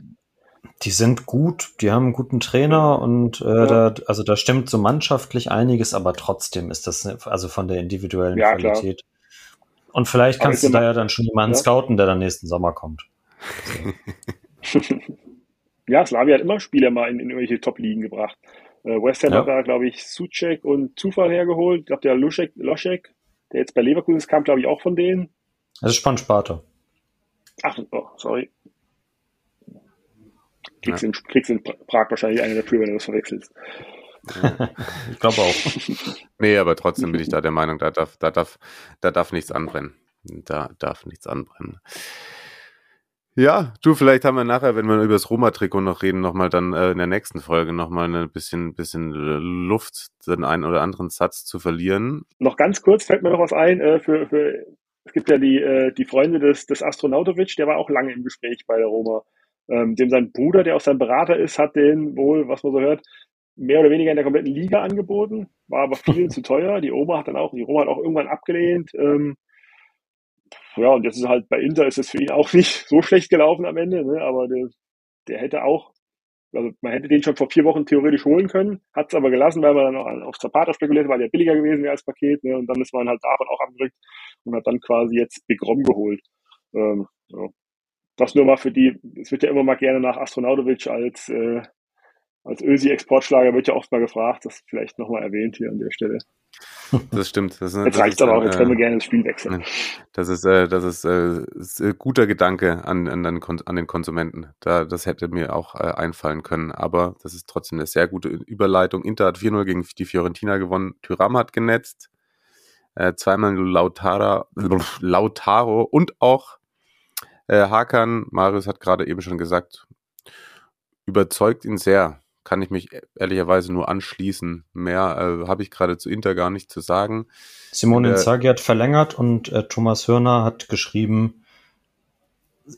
Die sind gut, die haben einen guten Trainer und äh, ja. da, also da stimmt so mannschaftlich einiges, aber trotzdem ist das also von der individuellen ja, Qualität. Klar. Und vielleicht kannst du da ja dann schon jemanden ja. scouten, der dann nächsten Sommer kommt. ja, Slavia hat immer Spieler mal in, in irgendwelche Top-Ligen gebracht. Äh, West Ham ja. hat da, glaube ich, Sucek und Zufall hergeholt. Ich glaube, der Luschek, Loschek, der jetzt bei Leverkusen ist, kam, glaube ich, auch von denen. Das ist Spannsparte. Ach, oh, sorry. Kriegst, ja. in, kriegst in Prag wahrscheinlich eine dafür, wenn du das verwechselst. ich glaube auch. nee, aber trotzdem bin ich da der Meinung, da darf, da darf, da darf nichts anbrennen. Da darf nichts anbrennen. Ja, du, vielleicht haben wir nachher, wenn wir über das Roma-Trikot noch reden, nochmal dann äh, in der nächsten Folge nochmal ein bisschen, bisschen Luft, den einen oder anderen Satz zu verlieren. Noch ganz kurz fällt mir noch was ein, äh, für, für, es gibt ja die, äh, die Freunde des, des Astronautovic, der war auch lange im Gespräch bei der Roma. Ähm, dem sein Bruder, der auch sein Berater ist, hat den wohl, was man so hört, mehr oder weniger in der kompletten Liga angeboten, war aber viel zu teuer. Die Roma hat dann auch, die Roma hat auch irgendwann abgelehnt. Ähm, ja, und jetzt ist halt bei Inter ist es für ihn auch nicht so schlecht gelaufen am Ende, ne? aber der, der hätte auch, also man hätte den schon vor vier Wochen theoretisch holen können, hat es aber gelassen, weil man dann auch auf Zapata spekuliert, weil der billiger gewesen wäre als Paket, ne? und dann ist man halt davon auch abgerückt und hat dann quasi jetzt Big Rom geholt. Ähm, ja. Das nur mal für die, es wird ja immer mal gerne nach Astronautovic als, äh, als Ösi-Exportschlager wird ja oft mal gefragt, das vielleicht nochmal erwähnt hier an der Stelle. Das stimmt. Das, jetzt reicht aber auch, jetzt können wir gerne das Spiel wechseln. Das ist, äh, das ist, äh, ist äh, guter Gedanke an, an, an den Konsumenten. Da, das hätte mir auch äh, einfallen können, aber das ist trotzdem eine sehr gute Überleitung. Inter hat 4-0 gegen die Fiorentina gewonnen. Tyram hat genetzt. Äh, zweimal Lautara, Lautaro und auch äh, Hakan, Marius hat gerade eben schon gesagt, überzeugt ihn sehr kann ich mich e-, ehrlicherweise nur anschließen. Mehr äh, habe ich gerade zu Inter gar nicht zu sagen. Simone äh, Inzaghi hat verlängert und äh, Thomas Hörner hat geschrieben,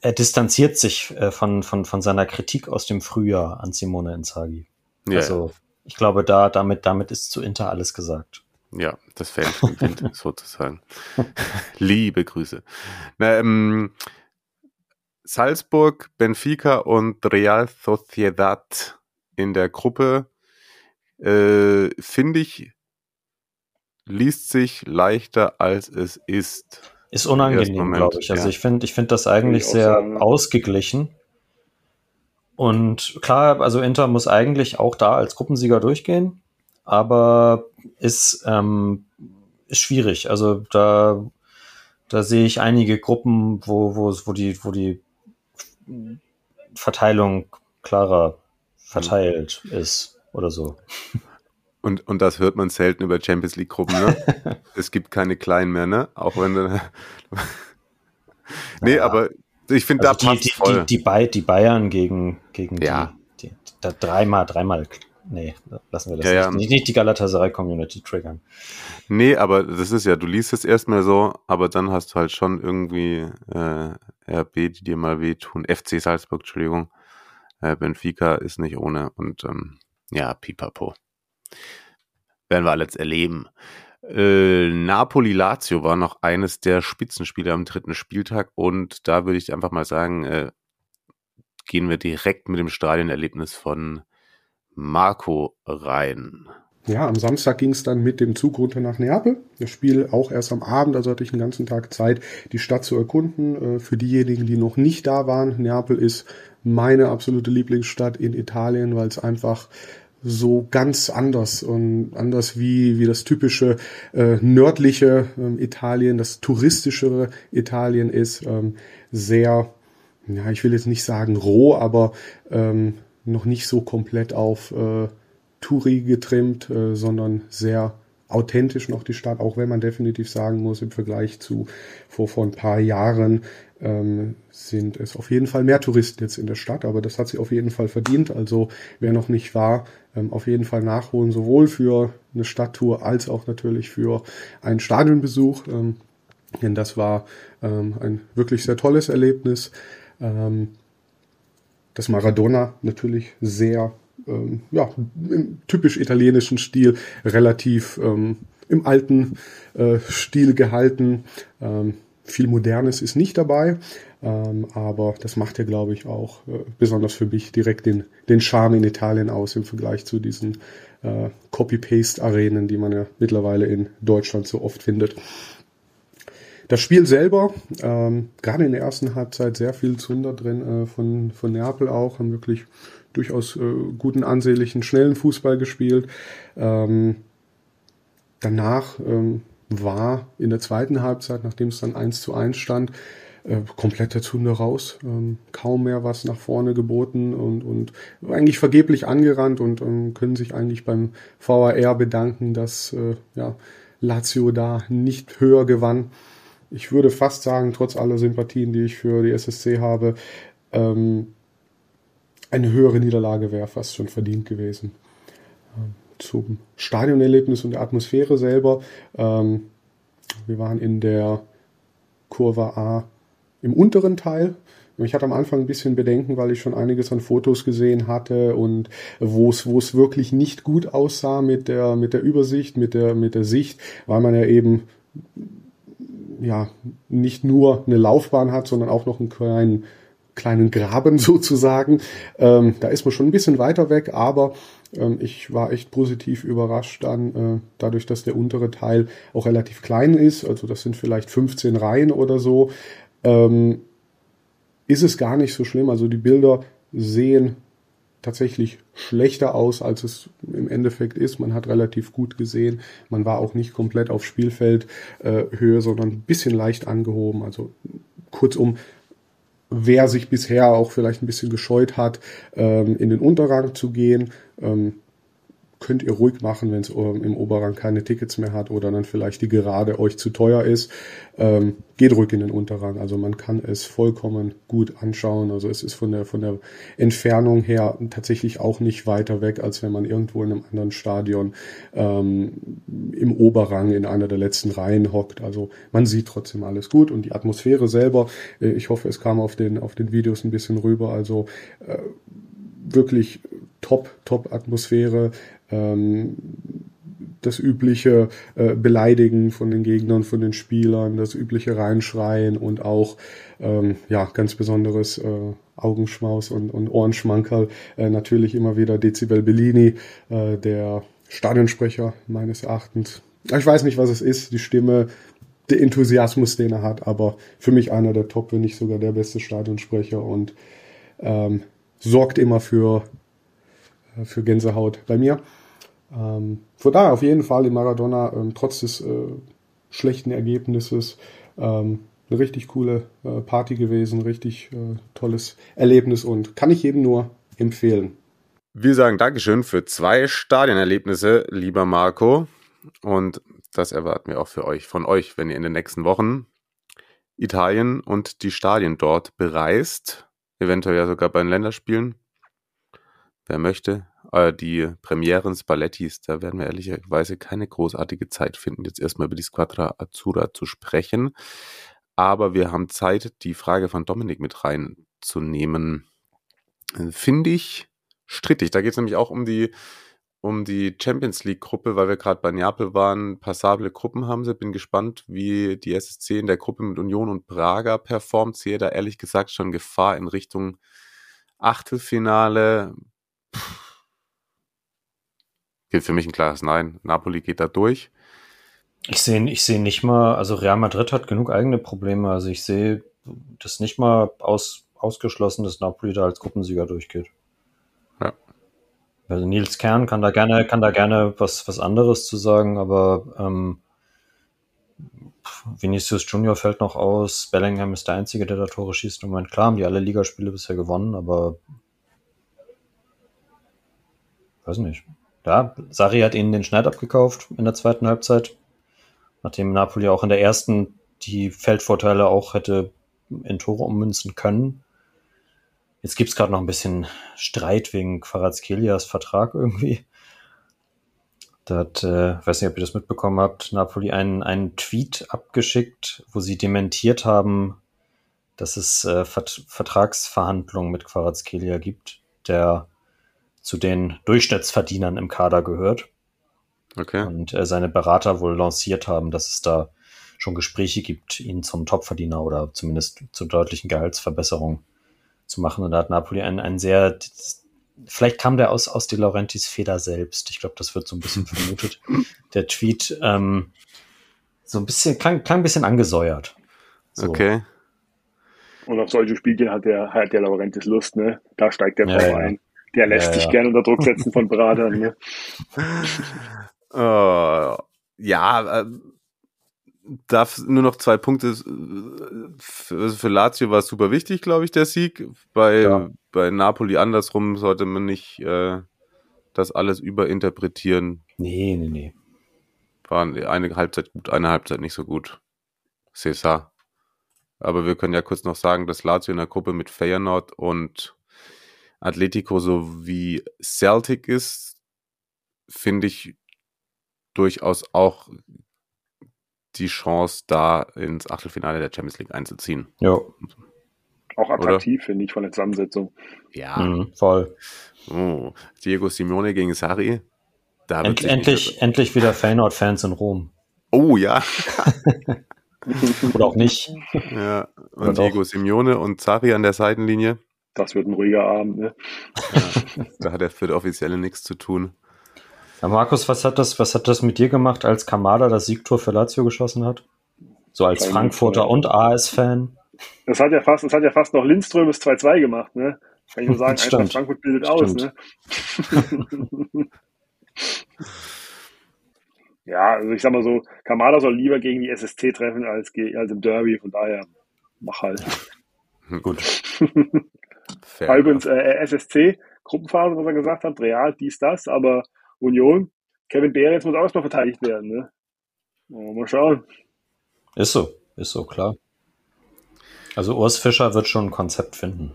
er distanziert sich äh, von, von, von seiner Kritik aus dem Frühjahr an Simone Inzaghi. Ja, also ich glaube, da damit, damit ist zu Inter alles gesagt. Ja, das Fan sozusagen. Liebe Grüße. Na, ähm, Salzburg, Benfica und Real Sociedad in der Gruppe, äh, finde ich, liest sich leichter, als es ist. Ist unangenehm, glaube ich. Also ja. ich finde ich finde das eigentlich sehr sagen. ausgeglichen. Und klar, also Inter muss eigentlich auch da als Gruppensieger durchgehen, aber ist, ähm, ist schwierig. Also da, da sehe ich einige Gruppen, wo, wo, wo, die, wo die Verteilung klarer verteilt ist oder so. Und, und das hört man selten über Champions League Gruppen, ne? es gibt keine kleinen mehr, ne? Auch wenn du. nee, ja. aber ich finde, also da passt die, voll. Die, die, die, Bayern gegen, gegen ja. die, die, da dreimal, dreimal, nee, lassen wir das ja, nicht. Ja. nicht. die Galatasaray-Community triggern. Nee, aber das ist ja, du liest es erstmal so, aber dann hast du halt schon irgendwie äh, RB, die dir mal wehtun. FC Salzburg, Entschuldigung. Äh, Benfica ist nicht ohne und ähm, ja, pipapo. Werden wir alles erleben. Äh, Napoli-Lazio war noch eines der Spitzenspiele am dritten Spieltag und da würde ich einfach mal sagen, äh, gehen wir direkt mit dem Stadionerlebnis von Marco rein. Ja, am Samstag ging es dann mit dem Zug runter nach Neapel. Das Spiel auch erst am Abend, also hatte ich einen ganzen Tag Zeit, die Stadt zu erkunden. Äh, für diejenigen, die noch nicht da waren, Neapel ist meine absolute Lieblingsstadt in Italien, weil es einfach so ganz anders und anders wie, wie das typische äh, nördliche ähm, Italien, das touristischere Italien ist. Ähm, sehr, ja, ich will jetzt nicht sagen roh, aber ähm, noch nicht so komplett auf äh, Touri getrimmt, äh, sondern sehr authentisch noch die Stadt, auch wenn man definitiv sagen muss, im Vergleich zu vor, vor ein paar Jahren ähm, sind es auf jeden Fall mehr Touristen jetzt in der Stadt, aber das hat sie auf jeden Fall verdient. Also wer noch nicht war, ähm, auf jeden Fall nachholen, sowohl für eine Stadttour als auch natürlich für einen Stadionbesuch. Ähm, denn das war ähm, ein wirklich sehr tolles Erlebnis. Ähm, das Maradona natürlich sehr ähm, ja, im typisch italienischen Stil relativ ähm, im alten äh, Stil gehalten. Ähm, viel Modernes ist nicht dabei, ähm, aber das macht ja, glaube ich, auch äh, besonders für mich direkt den, den Charme in Italien aus im Vergleich zu diesen äh, Copy-Paste-Arenen, die man ja mittlerweile in Deutschland so oft findet. Das Spiel selber, ähm, gerade in der ersten Halbzeit sehr viel Zunder drin äh, von, von Neapel auch, haben wirklich durchaus äh, guten, ansehnlichen, schnellen Fußball gespielt. Ähm, danach ähm, war in der zweiten Halbzeit, nachdem es dann 1 zu 1 stand, äh, komplett der Zunder raus. Ähm, kaum mehr was nach vorne geboten und, und eigentlich vergeblich angerannt und ähm, können sich eigentlich beim VAR bedanken, dass äh, ja, Lazio da nicht höher gewann. Ich würde fast sagen, trotz aller Sympathien, die ich für die SSC habe, ähm, eine höhere Niederlage wäre fast schon verdient gewesen. Ähm, zum Stadionerlebnis und der Atmosphäre selber. Ähm, wir waren in der Kurve A im unteren Teil. Ich hatte am Anfang ein bisschen Bedenken, weil ich schon einiges an Fotos gesehen hatte und wo es, wo es wirklich nicht gut aussah mit der, mit der Übersicht, mit der, mit der Sicht, weil man ja eben ja nicht nur eine Laufbahn hat, sondern auch noch einen kleinen kleinen Graben sozusagen. Ähm, da ist man schon ein bisschen weiter weg, aber ähm, ich war echt positiv überrascht dann, äh, dadurch, dass der untere Teil auch relativ klein ist, also das sind vielleicht 15 Reihen oder so, ähm, ist es gar nicht so schlimm. Also die Bilder sehen tatsächlich schlechter aus, als es im Endeffekt ist. Man hat relativ gut gesehen. Man war auch nicht komplett auf Spielfeldhöhe, äh, sondern ein bisschen leicht angehoben. Also kurzum, wer sich bisher auch vielleicht ein bisschen gescheut hat, ähm, in den Unterrang zu gehen, ähm, könnt ihr ruhig machen, wenn es ähm, im Oberrang keine Tickets mehr hat oder dann vielleicht die Gerade euch zu teuer ist. Ähm, geht ruhig in den Unterrang. Also man kann es vollkommen gut anschauen. Also es ist von der, von der Entfernung her tatsächlich auch nicht weiter weg, als wenn man irgendwo in einem anderen Stadion ähm, im Oberrang in einer der letzten Reihen hockt. Also man sieht trotzdem alles gut und die Atmosphäre selber, äh, ich hoffe, es kam auf den, auf den Videos ein bisschen rüber. Also äh, wirklich top, top Atmosphäre ähm, das übliche äh, Beleidigen von den Gegnern, von den Spielern, das übliche Reinschreien und auch ähm, ja ganz besonderes äh, Augenschmaus und, und Ohrenschmankerl. Äh, natürlich immer wieder Dezibel Bellini, äh, der Stadionsprecher meines Erachtens. Ich weiß nicht, was es ist, die Stimme, der Enthusiasmus, den er hat, aber für mich einer der Top, wenn nicht sogar der beste Stadionsprecher und ähm, sorgt immer für für Gänsehaut bei mir. Ähm, von daher auf jeden Fall in Maradona, ähm, trotz des äh, schlechten Ergebnisses, ähm, eine richtig coole äh, Party gewesen, richtig äh, tolles Erlebnis und kann ich jedem nur empfehlen. Wir sagen Dankeschön für zwei Stadionerlebnisse, lieber Marco. Und das erwarten wir auch für euch, von euch, wenn ihr in den nächsten Wochen Italien und die Stadien dort bereist, eventuell ja sogar bei den Länderspielen wer möchte. Äh, die Premieren Spallettis, da werden wir ehrlicherweise keine großartige Zeit finden, jetzt erstmal über die Squadra Azzurra zu sprechen. Aber wir haben Zeit, die Frage von Dominik mit reinzunehmen. Finde ich strittig. Da geht es nämlich auch um die, um die Champions League-Gruppe, weil wir gerade bei Neapel waren. Passable Gruppen haben sie. Bin gespannt, wie die SSC in der Gruppe mit Union und Braga performt. Sehe da ehrlich gesagt schon Gefahr in Richtung Achtelfinale Gilt für mich ein klares Nein. Napoli geht da durch. Ich sehe ich sehe nicht mal, also Real Madrid hat genug eigene Probleme. Also ich sehe das nicht mal aus, ausgeschlossen, dass Napoli da als Gruppensieger durchgeht. Ja. Also Nils Kern kann da gerne, kann da gerne was, was anderes zu sagen, aber ähm, Vinicius Junior fällt noch aus. Bellingham ist der Einzige, der da Tore schießt. Im Moment klar haben die alle Ligaspiele bisher gewonnen, aber weiß nicht. Ja, Sari hat ihnen den Schneid abgekauft in der zweiten Halbzeit nachdem Napoli auch in der ersten die Feldvorteile auch hätte in Tore ummünzen können. Jetzt gibt es gerade noch ein bisschen Streit wegen Kvaratskelias Vertrag irgendwie. Da hat, äh, weiß nicht, ob ihr das mitbekommen habt, Napoli einen, einen Tweet abgeschickt, wo sie dementiert haben, dass es äh, Vert Vertragsverhandlungen mit Kvaratskhelia gibt, der zu den Durchschnittsverdienern im Kader gehört. Okay. Und äh, seine Berater wohl lanciert haben, dass es da schon Gespräche gibt, ihn zum Topverdiener oder zumindest zur deutlichen Gehaltsverbesserung zu machen. Und da hat Napoli einen, einen sehr, vielleicht kam der aus, aus De Laurentis Feder selbst. Ich glaube, das wird so ein bisschen vermutet. Der Tweet, ähm, so ein bisschen, klang, klang ein bisschen angesäuert. So. Okay. Und auf solche Spielchen hat der, hat der Laurentis Lust, ne? Da steigt der ja, ja. Der lässt ja, sich ja. gerne unter Druck setzen von Beratern, ne? Uh, ja, äh, darf nur noch zwei Punkte. Für, also für Lazio war es super wichtig, glaube ich, der Sieg. Bei, ja. bei Napoli andersrum sollte man nicht äh, das alles überinterpretieren. Nee, nee, nee. War eine Halbzeit gut, eine Halbzeit nicht so gut. César. Aber wir können ja kurz noch sagen, dass Lazio in der Gruppe mit Feyenoord und Atletico sowie Celtic ist, finde ich durchaus auch die Chance, da ins Achtelfinale der Champions League einzuziehen. Ja. Auch attraktiv, finde ich, von der Zusammensetzung. Ja. Mhm, voll. Oh, Diego Simeone gegen Sari. Da End, endlich, endlich wieder Feyenoord-Fans in Rom. Oh ja. Oder auch nicht. Ja, und Oder Diego doch. Simeone und Sari an der Seitenlinie. Das wird ein ruhiger Abend, ne? Ja, da hat er für die Offizielle nichts zu tun. Ja, Markus, was hat das, was hat das mit dir gemacht, als Kamada das Siegtor für Lazio geschossen hat? So als Frankfurter und AS-Fan? Das hat ja fast, das hat ja fast noch Lindström bis 2-2 gemacht, ne? Kann ich nur sagen, Stimmt. Frankfurt bildet aus, ne? ja, also ich sag mal so, Kamada soll lieber gegen die SSC treffen als, als im Derby, von daher mach halt. Gut. Übrigens, äh, SSC, Gruppenphase, was er gesagt hat, Real, dies, das, aber Union, Kevin Behrens muss auch erstmal verteidigt werden. Ne? Mal schauen. Ist so, ist so, klar. Also Urs Fischer wird schon ein Konzept finden.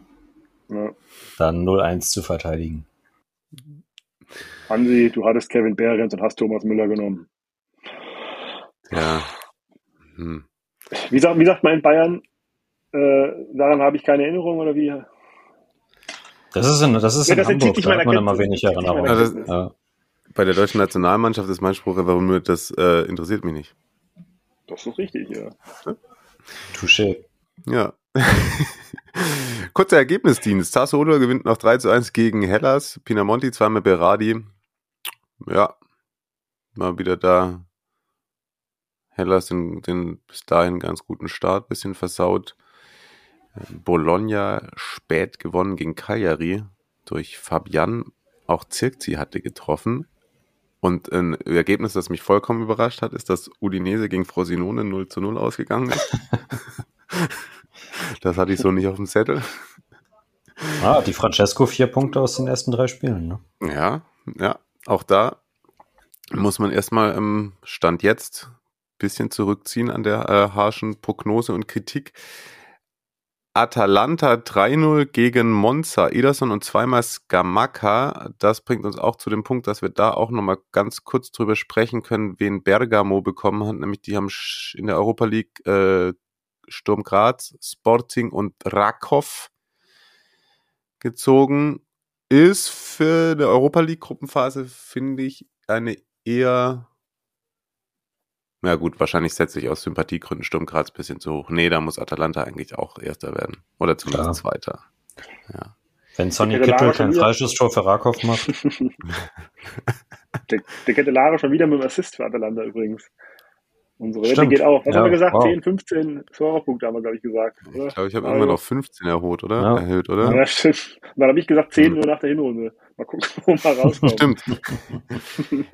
Ja. Dann 0-1 zu verteidigen. Hansi, du hattest Kevin Behrens und hast Thomas Müller genommen. Ja. Hm. Wie, sagt, wie sagt man in Bayern, äh, daran habe ich keine Erinnerung oder wie? Das ist in, das ist ja, in das Hamburg, da hat man immer wenig Erinnerung. Also, ja bei der deutschen Nationalmannschaft ist mein Spruch einfach nur, das äh, interessiert mich nicht. Das ist richtig, ja. Touché. Ja. Kurzer Ergebnisdienst. Sassuolo gewinnt noch 3 zu 1 gegen Hellas. Pinamonti zweimal Berardi. Ja, mal wieder da. Hellas den, den bis dahin ganz guten Start, bisschen versaut. Bologna spät gewonnen gegen Cagliari durch Fabian. Auch Zirkzi hatte getroffen. Und ein Ergebnis, das mich vollkommen überrascht hat, ist, dass Udinese gegen Frosinone 0 zu 0 ausgegangen ist. das hatte ich so nicht auf dem Zettel. Ah, die Francesco vier Punkte aus den ersten drei Spielen, ne? Ja, ja. Auch da muss man erstmal im Stand jetzt ein bisschen zurückziehen an der äh, harschen Prognose und Kritik. Atalanta 3-0 gegen Monza, Ederson und zweimal Scamacca. Das bringt uns auch zu dem Punkt, dass wir da auch nochmal ganz kurz drüber sprechen können, wen Bergamo bekommen hat. Nämlich die haben in der Europa League äh, Sturm Graz, Sporting und Rakov gezogen. Ist für die Europa League Gruppenphase, finde ich, eine eher ja gut, wahrscheinlich setze ich aus Sympathiegründen Sturm Graz ein bisschen zu hoch. Nee, da muss Atalanta eigentlich auch Erster werden. Oder zumindest Klar. Zweiter. Ja. Wenn Sonny Kittel kein Freischusstor für Rakov macht. Der, der Kettelare schon wieder mit dem Assist für Atalanta übrigens. Unsere Wette geht auch. Was ja, haben wir gesagt? Wow. 10, 15 Scorerpunkte haben wir, glaube ich, gesagt. Oder? Ich glaube, ich habe irgendwann noch 15 erhöht, oder? Ja. Erhöht, oder? Ja, stimmt. Dann habe ich gesagt 10 hm. nur nach der Hinrunde. Mal gucken, wo wir rauskommen. Stimmt.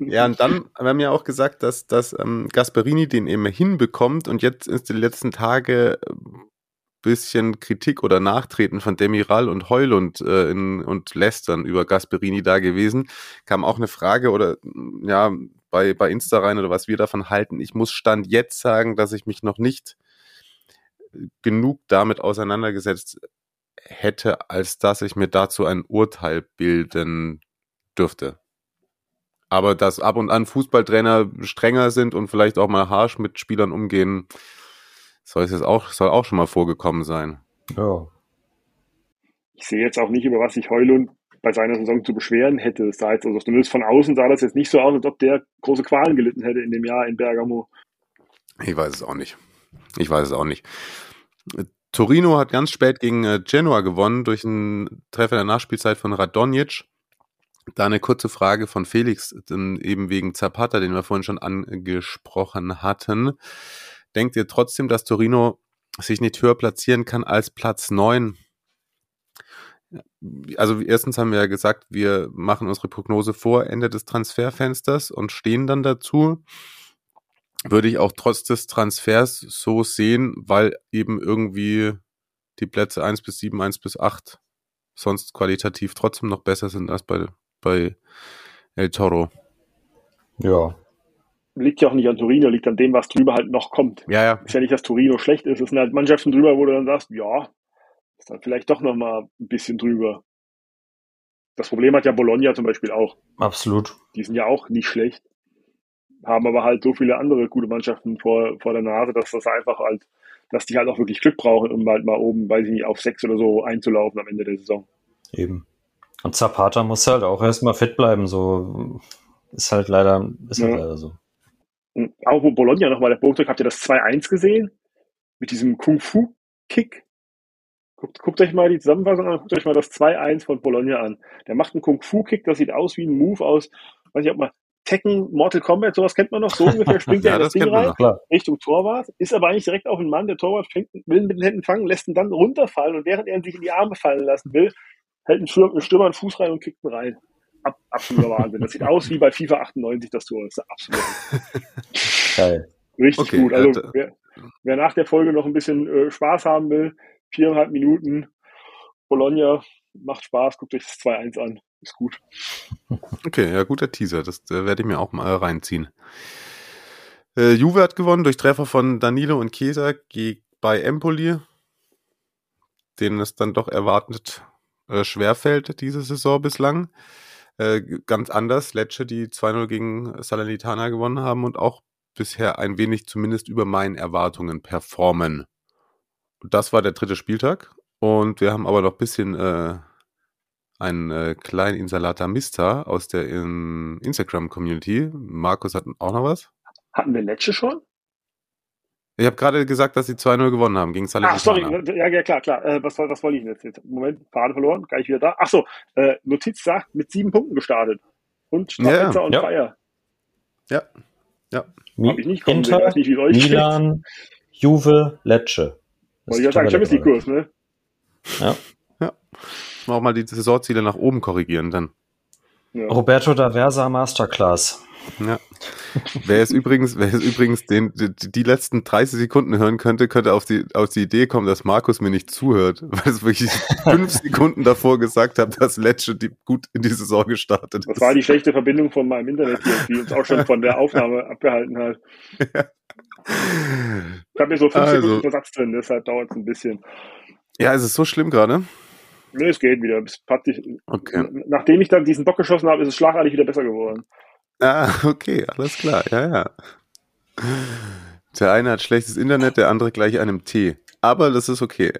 ja, und dann haben wir ja auch gesagt, dass, dass ähm, Gasperini den eben hinbekommt und jetzt ist die letzten Tage bisschen Kritik oder Nachtreten von Demiral und Heulund äh, in, und Lästern über Gasperini da gewesen. Kam auch eine Frage oder ja, bei, bei Insta rein oder was wir davon halten. Ich muss Stand jetzt sagen, dass ich mich noch nicht genug damit auseinandergesetzt hätte, als dass ich mir dazu ein Urteil bilden dürfte. Aber dass ab und an Fußballtrainer strenger sind und vielleicht auch mal harsch mit Spielern umgehen, soll es jetzt auch, soll auch schon mal vorgekommen sein. Ja. Ich sehe jetzt auch nicht, über was sich Heulund bei seiner Saison zu beschweren hätte. Das jetzt, also zumindest von außen sah das jetzt nicht so aus, als ob der große Qualen gelitten hätte in dem Jahr in Bergamo. Ich weiß es auch nicht. Ich weiß es auch nicht. Torino hat ganz spät gegen äh, Genoa gewonnen durch einen Treffer der Nachspielzeit von Radonjic. Da eine kurze Frage von Felix, eben wegen Zapata, den wir vorhin schon angesprochen hatten. Denkt ihr trotzdem, dass Torino sich nicht höher platzieren kann als Platz 9 also erstens haben wir ja gesagt, wir machen unsere Prognose vor Ende des Transferfensters und stehen dann dazu. Würde ich auch trotz des Transfers so sehen, weil eben irgendwie die Plätze 1 bis 7, 1 bis 8 sonst qualitativ trotzdem noch besser sind als bei, bei El Toro. Ja. Liegt ja auch nicht an Torino, liegt an dem, was drüber halt noch kommt. Ja, ja. Ist ja nicht, dass Torino schlecht ist. Es sind halt Mannschaften drüber, wo du dann sagst, ja, ist dann vielleicht doch nochmal ein bisschen drüber. Das Problem hat ja Bologna zum Beispiel auch. Absolut. Die sind ja auch nicht schlecht, haben aber halt so viele andere gute Mannschaften vor, vor der Nase, dass das einfach halt, dass die halt auch wirklich Glück brauchen, um halt mal oben, weiß ich nicht, auf sechs oder so einzulaufen am Ende der Saison. Eben. Und Zapata muss halt auch erstmal fit bleiben, so ist halt leider, ist halt ja. leider so. Und auch wo Bologna nochmal der Bogen habt ihr das 2-1 gesehen? Mit diesem Kung-Fu-Kick? Guckt, guckt euch mal die Zusammenfassung an, guckt euch mal das 2-1 von Bologna an. Der macht einen Kung-Fu-Kick, das sieht aus wie ein Move aus, weiß ich ob man Tekken, Mortal Kombat, sowas kennt man noch, so ungefähr springt ja, er in das, das Ding rein, Richtung Torwart, ist aber eigentlich direkt auf den Mann, der Torwart fängt, will mit den Händen fangen, lässt ihn dann runterfallen und während er ihn sich in die Arme fallen lassen will, hält ein Stürmer, ein Stürmer einen Fuß rein und kickt ihn rein. Ab, absoluter Wahnsinn. Das sieht aus wie bei FIFA 98 das Tor. Das ist absolut. Geil. Richtig okay, gut. Also, äh, wer, wer, nach der Folge noch ein bisschen äh, Spaß haben will, viereinhalb Minuten. Bologna macht Spaß, guckt euch das 2-1 an. Ist gut. Okay, ja, guter Teaser. Das äh, werde ich mir auch mal reinziehen. Äh, Juve hat gewonnen durch Treffer von Danilo und Chiesa bei Empoli, denen es dann doch erwartet äh, schwerfällt diese Saison bislang. Äh, ganz anders, Lecce, die 2-0 gegen Salernitana gewonnen haben und auch bisher ein wenig zumindest über meinen Erwartungen performen. Das war der dritte Spieltag und wir haben aber noch ein bisschen äh, einen äh, kleinen Insalata Mista aus der in Instagram-Community. Markus hat auch noch was. Hatten wir Lecce schon? Ich habe gerade gesagt, dass sie 2-0 gewonnen haben gegen Salernitana. Ach, sorry, ja, ja klar, klar. Äh, was, was wollte ich denn jetzt? Moment, Faden verloren, gleich wieder da. Ach so, äh, Notiz sagt, mit sieben Punkten gestartet. Und Strafpizza ja, und ja. Feier. Ja, ja. Hab ich nicht kommen Inter, sehen. nicht, wie euch Milan, steht. Juve, Lecce. Wollte ich ja sagen, Champions League-Kurs, ne? Ja. ja. Auch mal die Saisonziele nach oben korrigieren dann. Ja. Roberto da Versa Masterclass. Ja. wer es übrigens, wer es übrigens den, die, die, letzten 30 Sekunden hören könnte, könnte auf die, auf die Idee kommen, dass Markus mir nicht zuhört, weil es wirklich fünf Sekunden davor gesagt habe, dass Lecce die gut in die Saison gestartet ist. Das war die schlechte Verbindung von meinem Internet hier, die uns auch schon von der Aufnahme abgehalten hat. Ja. Ich habe hier so fünf also, Sekunden Versatz drin, deshalb dauert es ein bisschen. Ja, ist es so schlimm gerade? Nee, es geht wieder. Es praktisch, okay. Nachdem ich dann diesen Bock geschossen habe, ist es schlagartig wieder besser geworden. Ah, okay, alles klar. Ja, ja. Der eine hat schlechtes Internet, der andere gleich einem T. Aber das ist okay.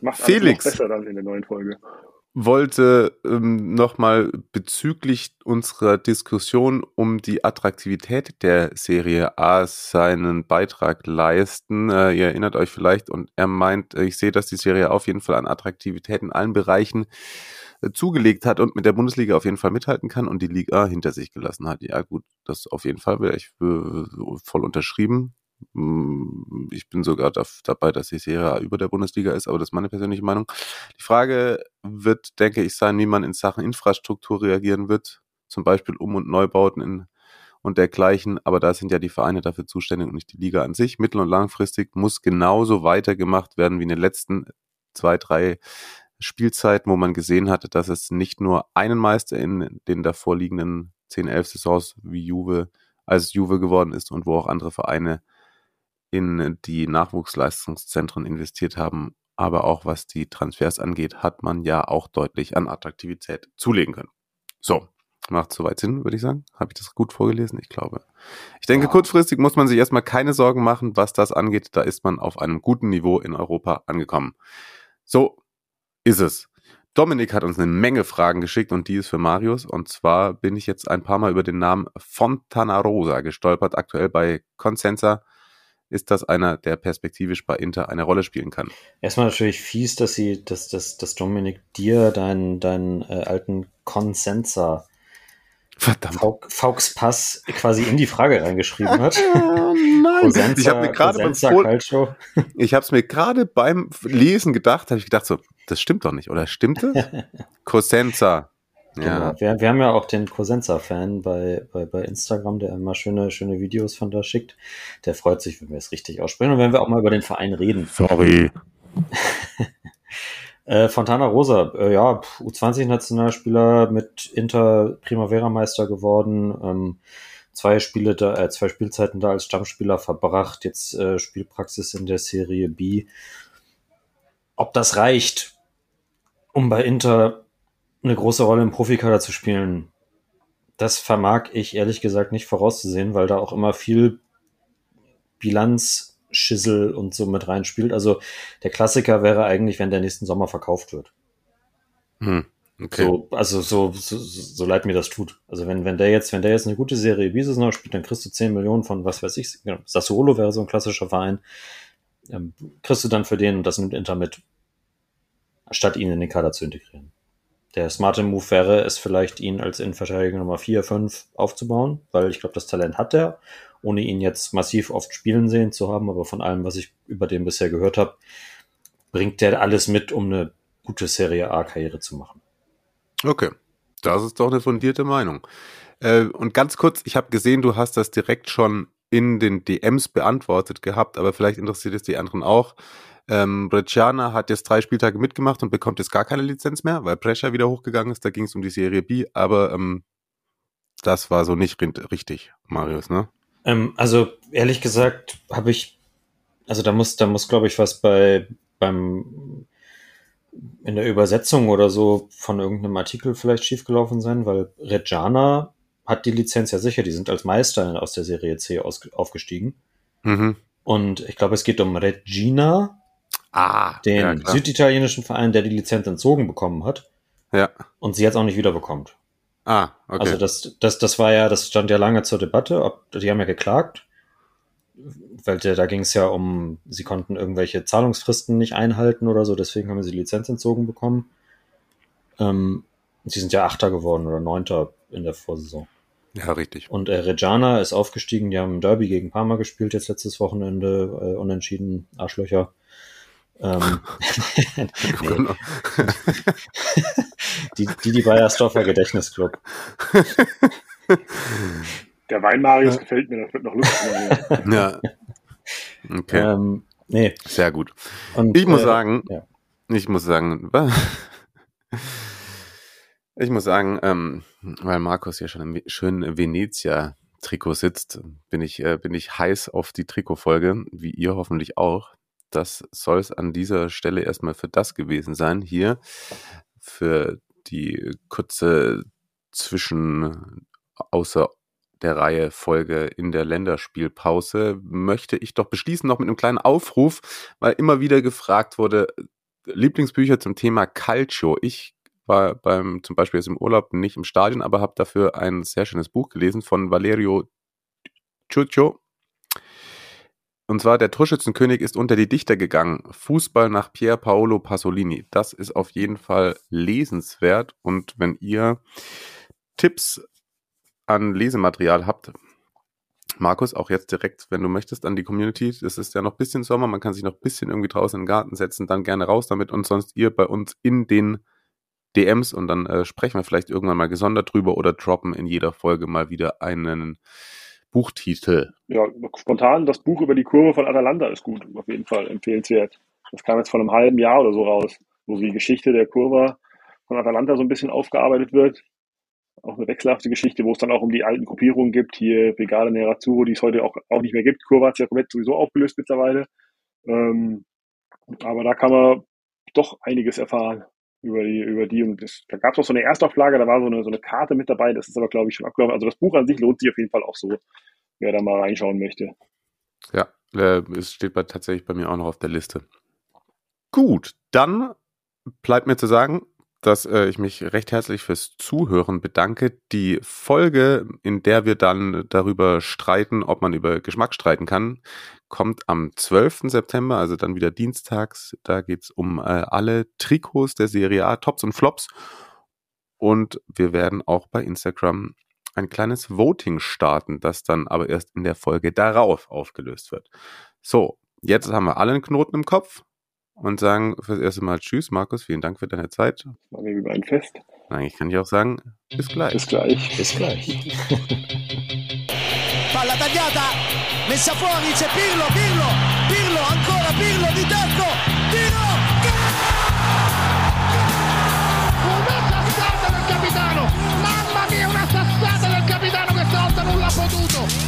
Macht Felix. besser dann in der neuen Folge wollte ähm, nochmal bezüglich unserer Diskussion um die Attraktivität der Serie A seinen Beitrag leisten. Äh, ihr erinnert euch vielleicht und er meint, äh, ich sehe, dass die Serie auf jeden Fall an Attraktivität in allen Bereichen äh, zugelegt hat und mit der Bundesliga auf jeden Fall mithalten kann und die Liga hinter sich gelassen hat. Ja gut, das auf jeden Fall wäre ich äh, voll unterschrieben. Mm, ich bin sogar da, dabei, dass die Serie über der Bundesliga ist, aber das ist meine persönliche Meinung. Die Frage wird, denke ich, sein, wie man in Sachen Infrastruktur reagieren wird, zum Beispiel Um- und Neubauten in, und dergleichen. Aber da sind ja die Vereine dafür zuständig und nicht die Liga an sich. Mittel- und langfristig muss genauso weitergemacht werden wie in den letzten zwei, drei Spielzeiten, wo man gesehen hatte, dass es nicht nur einen Meister in den davorliegenden 10, 11 Saisons wie Juve als Juve geworden ist und wo auch andere Vereine in die Nachwuchsleistungszentren investiert haben, aber auch was die Transfers angeht, hat man ja auch deutlich an Attraktivität zulegen können. So, macht soweit Sinn, würde ich sagen. Habe ich das gut vorgelesen? Ich glaube. Ich denke, ja. kurzfristig muss man sich erstmal keine Sorgen machen, was das angeht. Da ist man auf einem guten Niveau in Europa angekommen. So ist es. Dominik hat uns eine Menge Fragen geschickt und die ist für Marius. Und zwar bin ich jetzt ein paar Mal über den Namen Fontana Rosa gestolpert, aktuell bei Consenza ist das einer, der perspektivisch bei Inter eine Rolle spielen kann. Erstmal natürlich fies, dass sie, dass, dass, dass Dominik dir deinen, deinen äh, alten Consensa Verdammt. Faux Pass quasi in die Frage reingeschrieben hat. oh nein. Cosenza, ich habe mir gerade beim Vor ich habe es mir gerade beim Lesen gedacht, habe ich gedacht so, das stimmt doch nicht, oder stimmt es? Cosenza. Ja. Genau. Wir, wir, haben ja auch den Cosenza-Fan bei, bei, bei Instagram, der immer schöne, schöne Videos von da schickt. Der freut sich, wenn wir es richtig aussprechen und wenn wir auch mal über den Verein reden. Sorry. äh, Fontana Rosa, äh, ja, U20-Nationalspieler mit Inter Primavera-Meister geworden. Ähm, zwei Spiele da, äh, zwei Spielzeiten da als Stammspieler verbracht, jetzt äh, Spielpraxis in der Serie B. Ob das reicht, um bei Inter eine große Rolle im Profikader zu spielen, das vermag ich ehrlich gesagt nicht vorauszusehen, weil da auch immer viel Bilanzschissel und so mit reinspielt. Also der Klassiker wäre eigentlich, wenn der nächsten Sommer verkauft wird. Hm, okay. So, also so, so, so leid mir das tut. Also wenn, wenn der jetzt, wenn der jetzt eine gute Serie Bises noch spielt, dann kriegst du 10 Millionen von was weiß ich. Genau, Sassuolo wäre so ein klassischer Verein. Ähm, kriegst du dann für den und das nimmt Inter mit, statt ihn in den Kader zu integrieren. Der smarte Move wäre es vielleicht, ihn als Innenverteidiger Nummer 4, 5 aufzubauen, weil ich glaube, das Talent hat er, ohne ihn jetzt massiv oft spielen sehen zu haben, aber von allem, was ich über den bisher gehört habe, bringt der alles mit, um eine gute Serie A-Karriere zu machen. Okay, das ist doch eine fundierte Meinung. Äh, und ganz kurz, ich habe gesehen, du hast das direkt schon in den DMs beantwortet gehabt, aber vielleicht interessiert es die anderen auch. Ähm, Brecciana hat jetzt drei Spieltage mitgemacht und bekommt jetzt gar keine Lizenz mehr, weil Brescia wieder hochgegangen ist. Da ging es um die Serie B, aber ähm, das war so nicht richtig, Marius, ne? Ähm, also ehrlich gesagt habe ich, also da muss, da muss, glaube ich, was bei beim in der Übersetzung oder so von irgendeinem Artikel vielleicht schiefgelaufen sein, weil Reggiana hat die Lizenz ja sicher, die sind als Meister aus der Serie C aus, aufgestiegen. Mhm. Und ich glaube, es geht um Regina, Ah, den ja, süditalienischen Verein, der die Lizenz entzogen bekommen hat. Ja. Und sie jetzt auch nicht wiederbekommt. Ah, okay. Also das, das, das war ja, das stand ja lange zur Debatte, ob, die haben ja geklagt, weil da ging es ja um, sie konnten irgendwelche Zahlungsfristen nicht einhalten oder so, deswegen haben sie die Lizenz entzogen bekommen. Ähm, sie sind ja Achter geworden oder Neunter in der Vorsaison. Ja, richtig. Und äh, Reggiana ist aufgestiegen, die haben ein Derby gegen Parma gespielt, jetzt letztes Wochenende, äh, unentschieden, Arschlöcher. Ähm, nee. die, die, die Bayersdorfer Gedächtnisclub. Der Wein Marius ja. gefällt mir, das wird noch lustig. ja. Okay. Ähm, nee. Sehr gut. Und, ich muss äh, sagen, ja. ich muss sagen, ich muss sagen, ähm, weil Markus ja schon im schönen Venezia-Trikot sitzt, bin ich, äh, bin ich heiß auf die Trikotfolge, wie ihr hoffentlich auch das soll es an dieser Stelle erstmal für das gewesen sein. Hier für die kurze Zwischen außer der Reihe Folge in der Länderspielpause möchte ich doch beschließen noch mit einem kleinen Aufruf, weil immer wieder gefragt wurde, Lieblingsbücher zum Thema Calcio. Ich war beim zum Beispiel jetzt im Urlaub nicht im Stadion, aber habe dafür ein sehr schönes Buch gelesen von Valerio Ciuccio Und zwar, der Torschützenkönig ist unter die Dichter gegangen. Fußball nach Pier Paolo Pasolini. Das ist auf jeden Fall lesenswert. Und wenn ihr Tipps an Lesematerial habt, Markus, auch jetzt direkt, wenn du möchtest, an die Community. Es ist ja noch ein bisschen Sommer, man kann sich noch ein bisschen irgendwie draußen den Garten setzen, dann gerne raus damit und sonst ihr bei uns in den DMs und dann äh, sprechen wir vielleicht irgendwann mal gesondert drüber oder droppen in jeder Folge mal wieder einen Buchtitel. Ja, spontan, das Buch über die Kurve von Atalanta ist gut, auf jeden Fall empfehlenswert. Das kam jetzt vor einem halben Jahr oder so raus, wo die Geschichte der Kurve von Atalanta so ein bisschen aufgearbeitet wird auch eine wechselhafte Geschichte, wo es dann auch um die alten Gruppierungen gibt. Hier Brigade Nerazzurro, die es heute auch, auch nicht mehr gibt. Kurva hat sich ja komplett sowieso aufgelöst mittlerweile. Ähm, aber da kann man doch einiges erfahren über die, über die. Und das, da gab es auch so eine Erstauflage, da war so eine, so eine Karte mit dabei. Das ist aber, glaube ich, schon abgelaufen. Also das Buch an sich lohnt sich auf jeden Fall auch so, wer da mal reinschauen möchte. Ja, äh, es steht bei, tatsächlich bei mir auch noch auf der Liste. Gut, dann bleibt mir zu sagen, dass äh, ich mich recht herzlich fürs Zuhören bedanke. Die Folge, in der wir dann darüber streiten, ob man über Geschmack streiten kann, kommt am 12. September, also dann wieder dienstags. Da geht's um äh, alle Trikots der Serie A, Tops und Flops. Und wir werden auch bei Instagram ein kleines Voting starten, das dann aber erst in der Folge darauf aufgelöst wird. So, jetzt haben wir alle einen Knoten im Kopf und sagen fürs erste Mal Tschüss, Markus. Vielen Dank für deine Zeit. War mir über ein Fest. Nein, ich kann dir auch sagen, bis mhm. gleich. Bis gleich. Bis gleich. Palla tagliata, messa fuori, c'è Pirlo, Pirlo, Pirlo, ancora Pirlo di tacco, tiro, Una sassata del capitano, mamma mia una sassata del capitano, che volta non l'ha potuto.